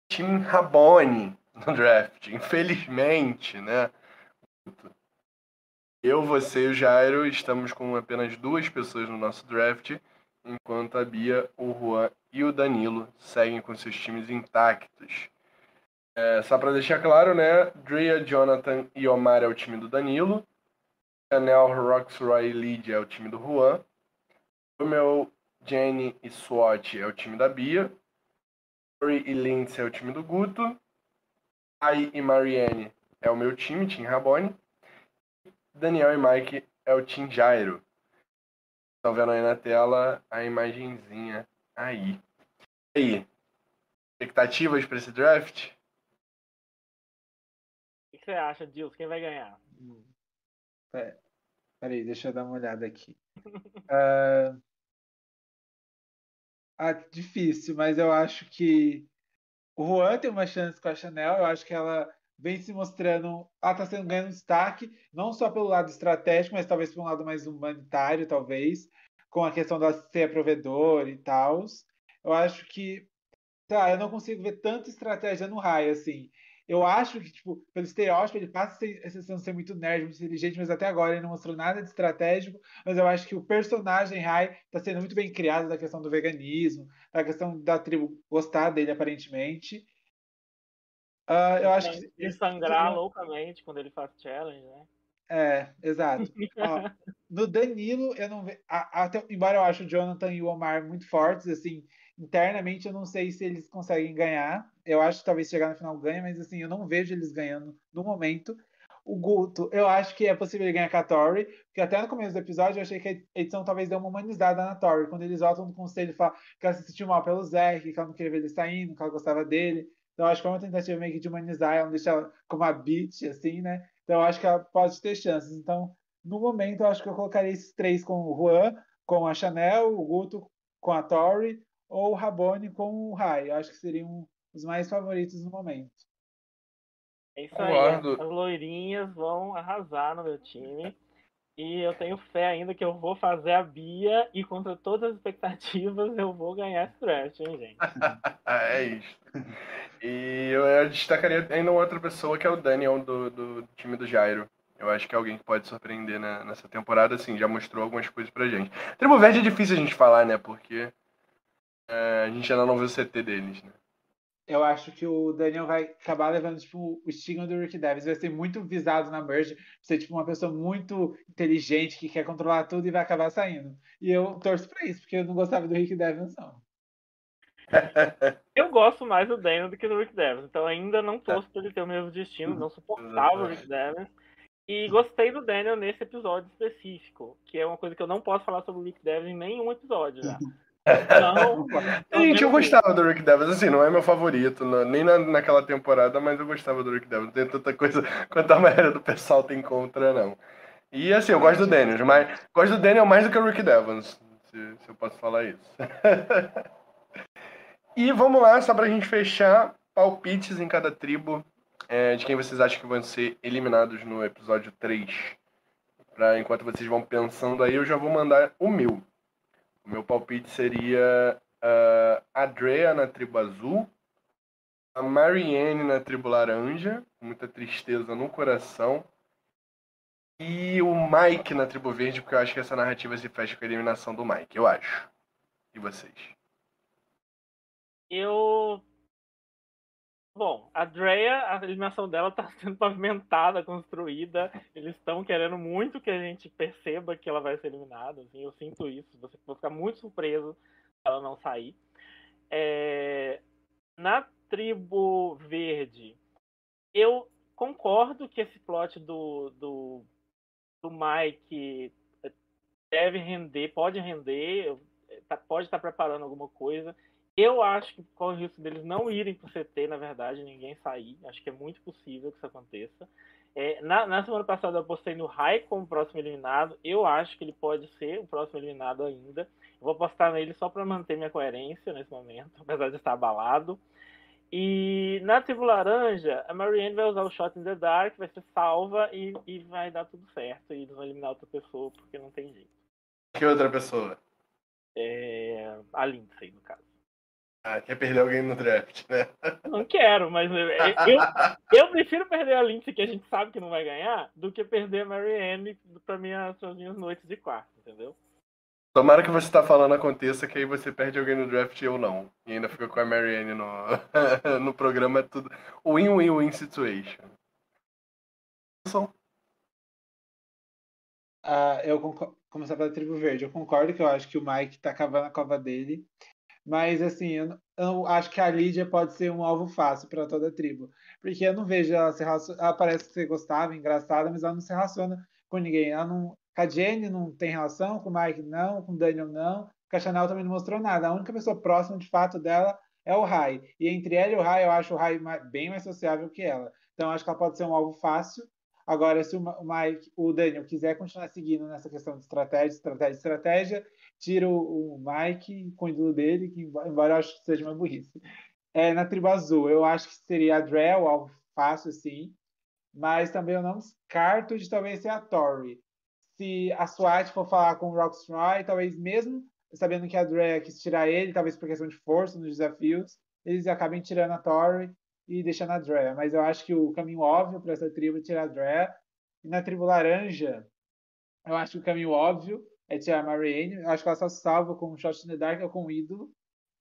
Tim Rabone no draft. Infelizmente, né? Eu, você e o Jairo estamos com apenas duas pessoas no nosso draft, enquanto a Bia, o Juan e o Danilo seguem com seus times intactos. É, só para deixar claro, né? Drea, Jonathan e Omar é o time do Danilo. Chanel, Roxroy e Lydia é o time do Juan. O meu Jenny e SWAT é o time da Bia. Rory e Lindsay é o time do Guto. Ai e Marianne é o meu time, Tim Rabone. Daniel e Mike é o Team Jairo. Estão vendo aí na tela a imagenzinha aí. E aí? Expectativas para esse draft? O que você acha, Dilson? Quem vai ganhar? Pera, peraí, deixa eu dar uma olhada aqui. uh... [laughs] Ah, difícil, mas eu acho que o Juan tem uma chance com a Chanel. Eu acho que ela vem se mostrando, ela está sendo ganhando destaque, não só pelo lado estratégico, mas talvez por um lado mais humanitário, talvez, com a questão de ser provedor e tal. Eu acho que, tá, eu não consigo ver tanta estratégia no Rai, assim. Eu acho que, tipo, pelo estereótipo, ele passa a sensação de ser muito nerd, muito inteligente, mas até agora ele não mostrou nada de estratégico. Mas eu acho que o personagem Rai está sendo muito bem criado da questão do veganismo, da questão da tribo gostar dele, aparentemente. Uh, eu acho que. Ele sangrar loucamente quando ele faz challenge, né? É, exato. Ó, no Danilo, eu não vejo. Até, embora eu ache o Jonathan e o Omar muito fortes, assim, internamente eu não sei se eles conseguem ganhar. Eu acho que talvez chegar no final ganhe, mas assim, eu não vejo eles ganhando no momento. O Guto, eu acho que é possível ele ganhar com a Tori, porque até no começo do episódio eu achei que a edição talvez deu uma humanizada na Tori. Quando eles voltam no conselho e falam que ela se sentiu mal pelo Zé, que ela não queria ver ele saindo, que ela gostava dele. Então acho que é uma tentativa meio que de humanizar, ela não deixar ela como a bitch, assim, né? Então acho que ela pode ter chances. Então, no momento, eu acho que eu colocaria esses três com o Juan, com a Chanel, o Guto com a Tori, ou o Rabone com o Rai. Eu acho que seriam os mais favoritos no momento. É isso aí. As loirinhas vão arrasar no meu time. E eu tenho fé ainda que eu vou fazer a Bia e contra todas as expectativas eu vou ganhar esse draft, hein, gente? [laughs] é isso. E eu destacaria ainda outra pessoa que é o Daniel do, do time do Jairo. Eu acho que é alguém que pode surpreender né, nessa temporada, assim, já mostrou algumas coisas pra gente. Tribo Verde é difícil a gente falar, né? Porque é, a gente ainda não viu o CT deles, né? Eu acho que o Daniel vai acabar levando tipo, o estigma do Rick Davis. Vai ser muito visado na merge, ser tipo, uma pessoa muito inteligente que quer controlar tudo e vai acabar saindo. E eu torço pra isso, porque eu não gostava do Rick Davis, não. [laughs] Eu gosto mais do Daniel do que do Rick Davis, então ainda não torço pra ele ter o mesmo destino, não suportava o Rick Davis. E gostei do Daniel nesse episódio específico, que é uma coisa que eu não posso falar sobre o Rick Davis em nenhum episódio já. [laughs] Não, Gente, eu gostava do Rick Devils, assim, não é meu favorito, não, nem na, naquela temporada, mas eu gostava do Rick Devils. Não tem tanta coisa [laughs] quanto a maioria do pessoal tem contra, não. E assim, eu gosto do Daniel, mas gosto do Daniel mais do que o Rick Devils, se, se eu posso falar isso. [laughs] e vamos lá, só pra gente fechar, palpites em cada tribo é, de quem vocês acham que vão ser eliminados no episódio 3. Pra, enquanto vocês vão pensando aí, eu já vou mandar o meu. O meu palpite seria uh, a Drea na tribo azul, a Marianne na tribo laranja, com muita tristeza no coração, e o Mike na tribo verde, porque eu acho que essa narrativa se fecha com a eliminação do Mike, eu acho. E vocês? Eu Bom, a Drea, a eliminação dela está [laughs] sendo pavimentada, construída. Eles estão querendo muito que a gente perceba que ela vai ser eliminada. Assim, eu sinto isso. Você vai ficar muito surpreso se ela não sair. É... Na tribo verde, eu concordo que esse plot do, do, do Mike deve render, pode render, tá, pode estar preparando alguma coisa. Eu acho que corre o risco deles não irem pro CT, na verdade, ninguém sair. Acho que é muito possível que isso aconteça. É, na, na, semana passada eu apostei no Rai como próximo eliminado. Eu acho que ele pode ser o próximo eliminado ainda. Eu vou apostar nele só para manter minha coerência nesse momento, [laughs] apesar de estar abalado. E na tribo laranja, a Marianne vai usar o Shot in the Dark, vai ser salva e, e vai dar tudo certo. E eles vão eliminar outra pessoa, porque não tem jeito. Que outra pessoa? É... A Lindsay, no caso. Ah, quer perder alguém no draft, né? Não quero, mas eu, eu prefiro perder a Lindsay, que a gente sabe que não vai ganhar, do que perder a Marianne para minhas, minhas noites de quarto, entendeu? Tomara que você tá falando aconteça, que aí você perde alguém no draft e eu não. E ainda fica com a Marianne no, [laughs] no programa, é tudo win-win-win situation. Ah, eu começar pela tribo verde. Eu concordo que eu acho que o Mike tá cavando a cova dele. Mas, assim, eu, eu acho que a Lídia pode ser um alvo fácil para toda a tribo. Porque eu não vejo ela se relacionar. Ela parece que você gostava, engraçada, mas ela não se relaciona com ninguém. Ela não, com a Jenny não tem relação, com o Mike não, com o Daniel não, com a Chanel também não mostrou nada. A única pessoa próxima de fato dela é o Rai. E entre ela e o Rai, eu acho o Rai bem mais sociável que ela. Então acho que ela pode ser um alvo fácil. Agora, se o Mike, o Daniel quiser continuar seguindo nessa questão de estratégia, estratégia, estratégia, tira o, o Mike com o ídolo dele, que embora eu acho que seja uma burrice. É, na tribo azul, eu acho que seria a Drell, algo fácil, sim. Mas também eu não descarto de talvez ser a Tori se a SWAT for falar com o Rocksroy, talvez mesmo sabendo que a Drea quis tirar ele, talvez por questão de força nos desafios, eles acabem tirando a Tori e deixando a Drea. Mas eu acho que o caminho óbvio para essa tribo é tirar a Drea. E na tribo laranja, eu acho que o caminho óbvio é tirar a Marianne. Eu acho que ela só salva com o Shot in the Dark ou com o ídolo.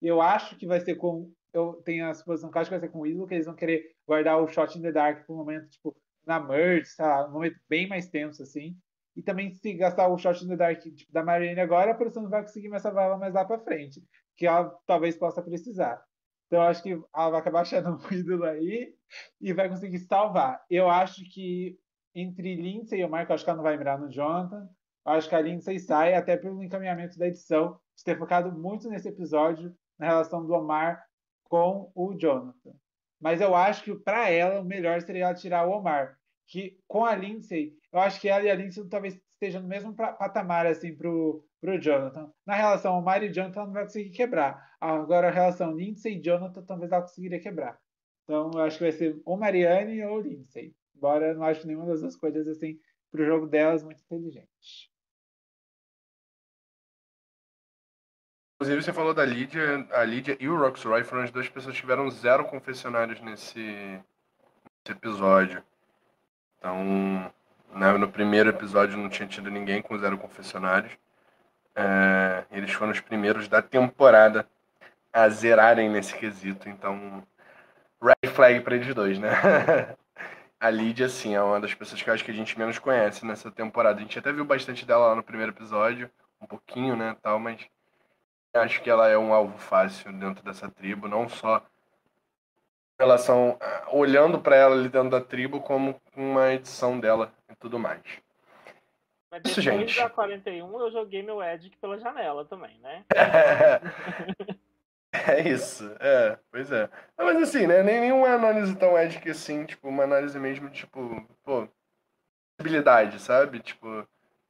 Eu acho que vai ser com. Eu tenho a suposição que acho que vai ser com o ídolo, que eles vão querer guardar o Shot in the Dark para um momento, tipo, na merge, tá? Um momento bem mais tenso, assim. E também, se gastar o shot in the dark tipo, da Marine agora, a produção não vai conseguir mais salvar ela mais lá pra frente. Que ela talvez possa precisar. Então, acho que ela vai acabar achando [laughs] um ídolo aí e vai conseguir salvar. Eu acho que entre Lindsay e o Marco, acho que ela não vai mirar no Jonathan. Acho que a Lindsay sai, até pelo encaminhamento da edição, de ter focado muito nesse episódio, na relação do Omar com o Jonathan. Mas eu acho que para ela o melhor seria ela tirar o Omar que com a Lindsay, eu acho que ela e a Lindsay talvez estejam no mesmo patamar assim pro, pro Jonathan. Na relação ao Mari e Jonathan não vai conseguir quebrar. Agora a relação Lindsay e Jonathan talvez ela conseguiria quebrar. Então eu acho que vai ser ou Marianne ou Lindsay. Embora eu não acho nenhuma das duas coisas assim pro jogo delas muito inteligente. Inclusive, você falou da Lídia. A Lídia e o Roxroy foram as duas pessoas que tiveram zero confessionários nesse, nesse episódio. Então, né, no primeiro episódio não tinha tido ninguém com zero confessionários. É, eles foram os primeiros da temporada a zerarem nesse quesito. Então, red flag para eles dois, né? [laughs] a Lídia, assim, é uma das pessoas que eu acho que a gente menos conhece nessa temporada. A gente até viu bastante dela lá no primeiro episódio, um pouquinho, né, tal, mas acho que ela é um alvo fácil dentro dessa tribo, não só relação, olhando para ela ali dentro da tribo como uma edição dela e tudo mais. Mas depois Isso, gente. da 41 eu joguei meu Edic pela janela também, né? [laughs] É isso, é, pois é. Mas assim, né, nem nenhuma análise tão Edic assim, tipo, uma análise mesmo, tipo, pô, possibilidade, sabe? Tipo,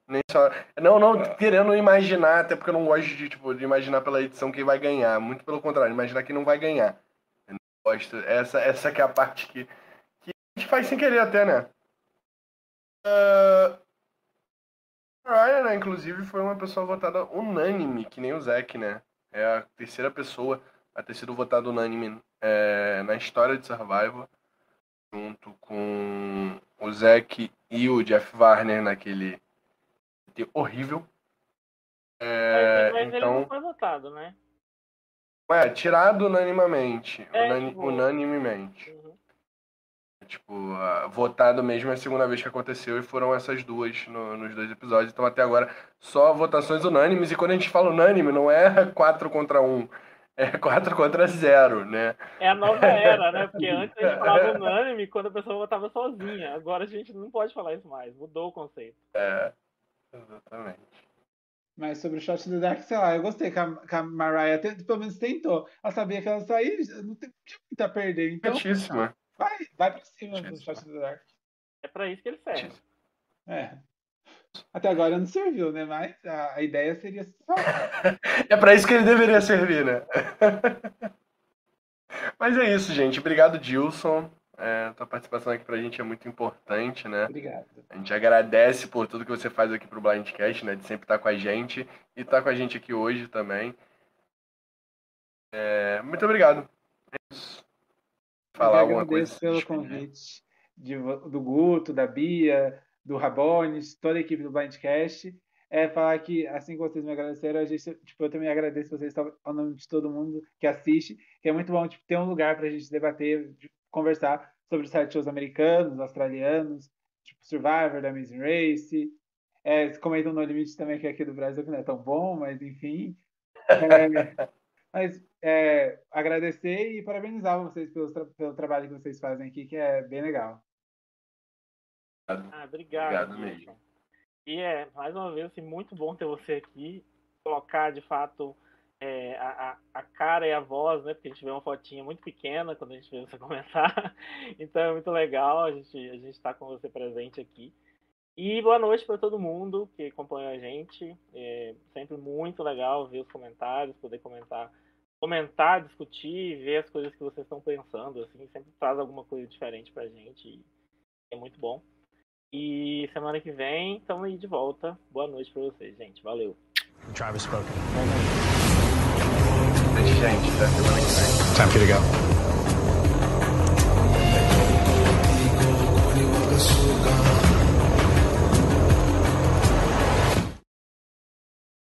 nem só. Não, não querendo imaginar, até porque eu não gosto de, tipo, de imaginar pela edição quem vai ganhar. Muito pelo contrário, imaginar quem não vai ganhar gosto. Essa, essa que é a parte que, que a gente faz sem querer até, né? Uh, Ryan, né, inclusive, foi uma pessoa votada unânime, que nem o Zack, né? É a terceira pessoa a ter sido votada unânime é, na história de Survival, junto com o Zack e o Jeff Warner naquele horrível. É, mas, mas então... ele não foi votado, né? É, tirado unanimamente. É, unani tipo... Unanimemente. Uhum. Tipo, votado mesmo é a segunda vez que aconteceu e foram essas duas no, nos dois episódios. Então até agora só votações unânimes. E quando a gente fala unânime, não é [laughs] 4 contra 1. É 4 contra 0, né? É a nova era, né? Porque [laughs] antes a gente falava unânime quando a pessoa votava sozinha. Agora a gente não pode falar isso mais. Mudou o conceito. É, exatamente. Mas sobre o Shot in the Dark, sei lá, eu gostei que a, que a Mariah pelo menos tentou. Ela sabia que ela sair, não tem muito a perder. Então, Certíssima. Vai, vai pra cima do Shot in the Dark. É para isso que ele serve. É. Até agora não serviu, né? Mas a, a ideia seria só. [laughs] é para isso que ele deveria servir, né? [laughs] Mas é isso, gente. Obrigado, Dilson. É, tua participação aqui pra gente é muito importante, né? Obrigado. A gente agradece por tudo que você faz aqui pro Blindcast, né? De sempre estar com a gente e estar tá com a gente aqui hoje também. É, muito obrigado. É. Falar alguma coisa. pelo convite de, do Guto, da Bia, do Rabones, toda a equipe do Blindcast. É falar que, assim que vocês me agradeceram, a gente, tipo, eu também agradeço vocês ao nome de todo mundo que assiste, que é muito bom tipo, ter um lugar para a gente debater, conversar sobre os sete shows americanos, australianos, tipo Survivor, da Amazing Race. É, comentam no Limite também, que é aqui do Brasil, que não é tão bom, mas enfim. [laughs] É, mas é, agradecer e parabenizar vocês pelo, tra pelo trabalho que vocês fazem aqui, que é bem legal. Ah, obrigado. Obrigado mesmo. E é, mais uma vez, assim, muito bom ter você aqui. Colocar, de fato, é, a, a cara e a voz, né? Porque a gente vê uma fotinha muito pequena quando a gente vê você [laughs] comentar. Então é muito legal a gente a gente estar tá com você presente aqui. E boa noite para todo mundo que acompanha a gente. É sempre muito legal ver os comentários, poder comentar, comentar, discutir, ver as coisas que vocês estão pensando. Assim, sempre traz alguma coisa diferente para a gente. é muito bom. E semana que vem estamos aí de volta. Boa noite para vocês, gente. Valeu. Travis spoken. Time for you to go.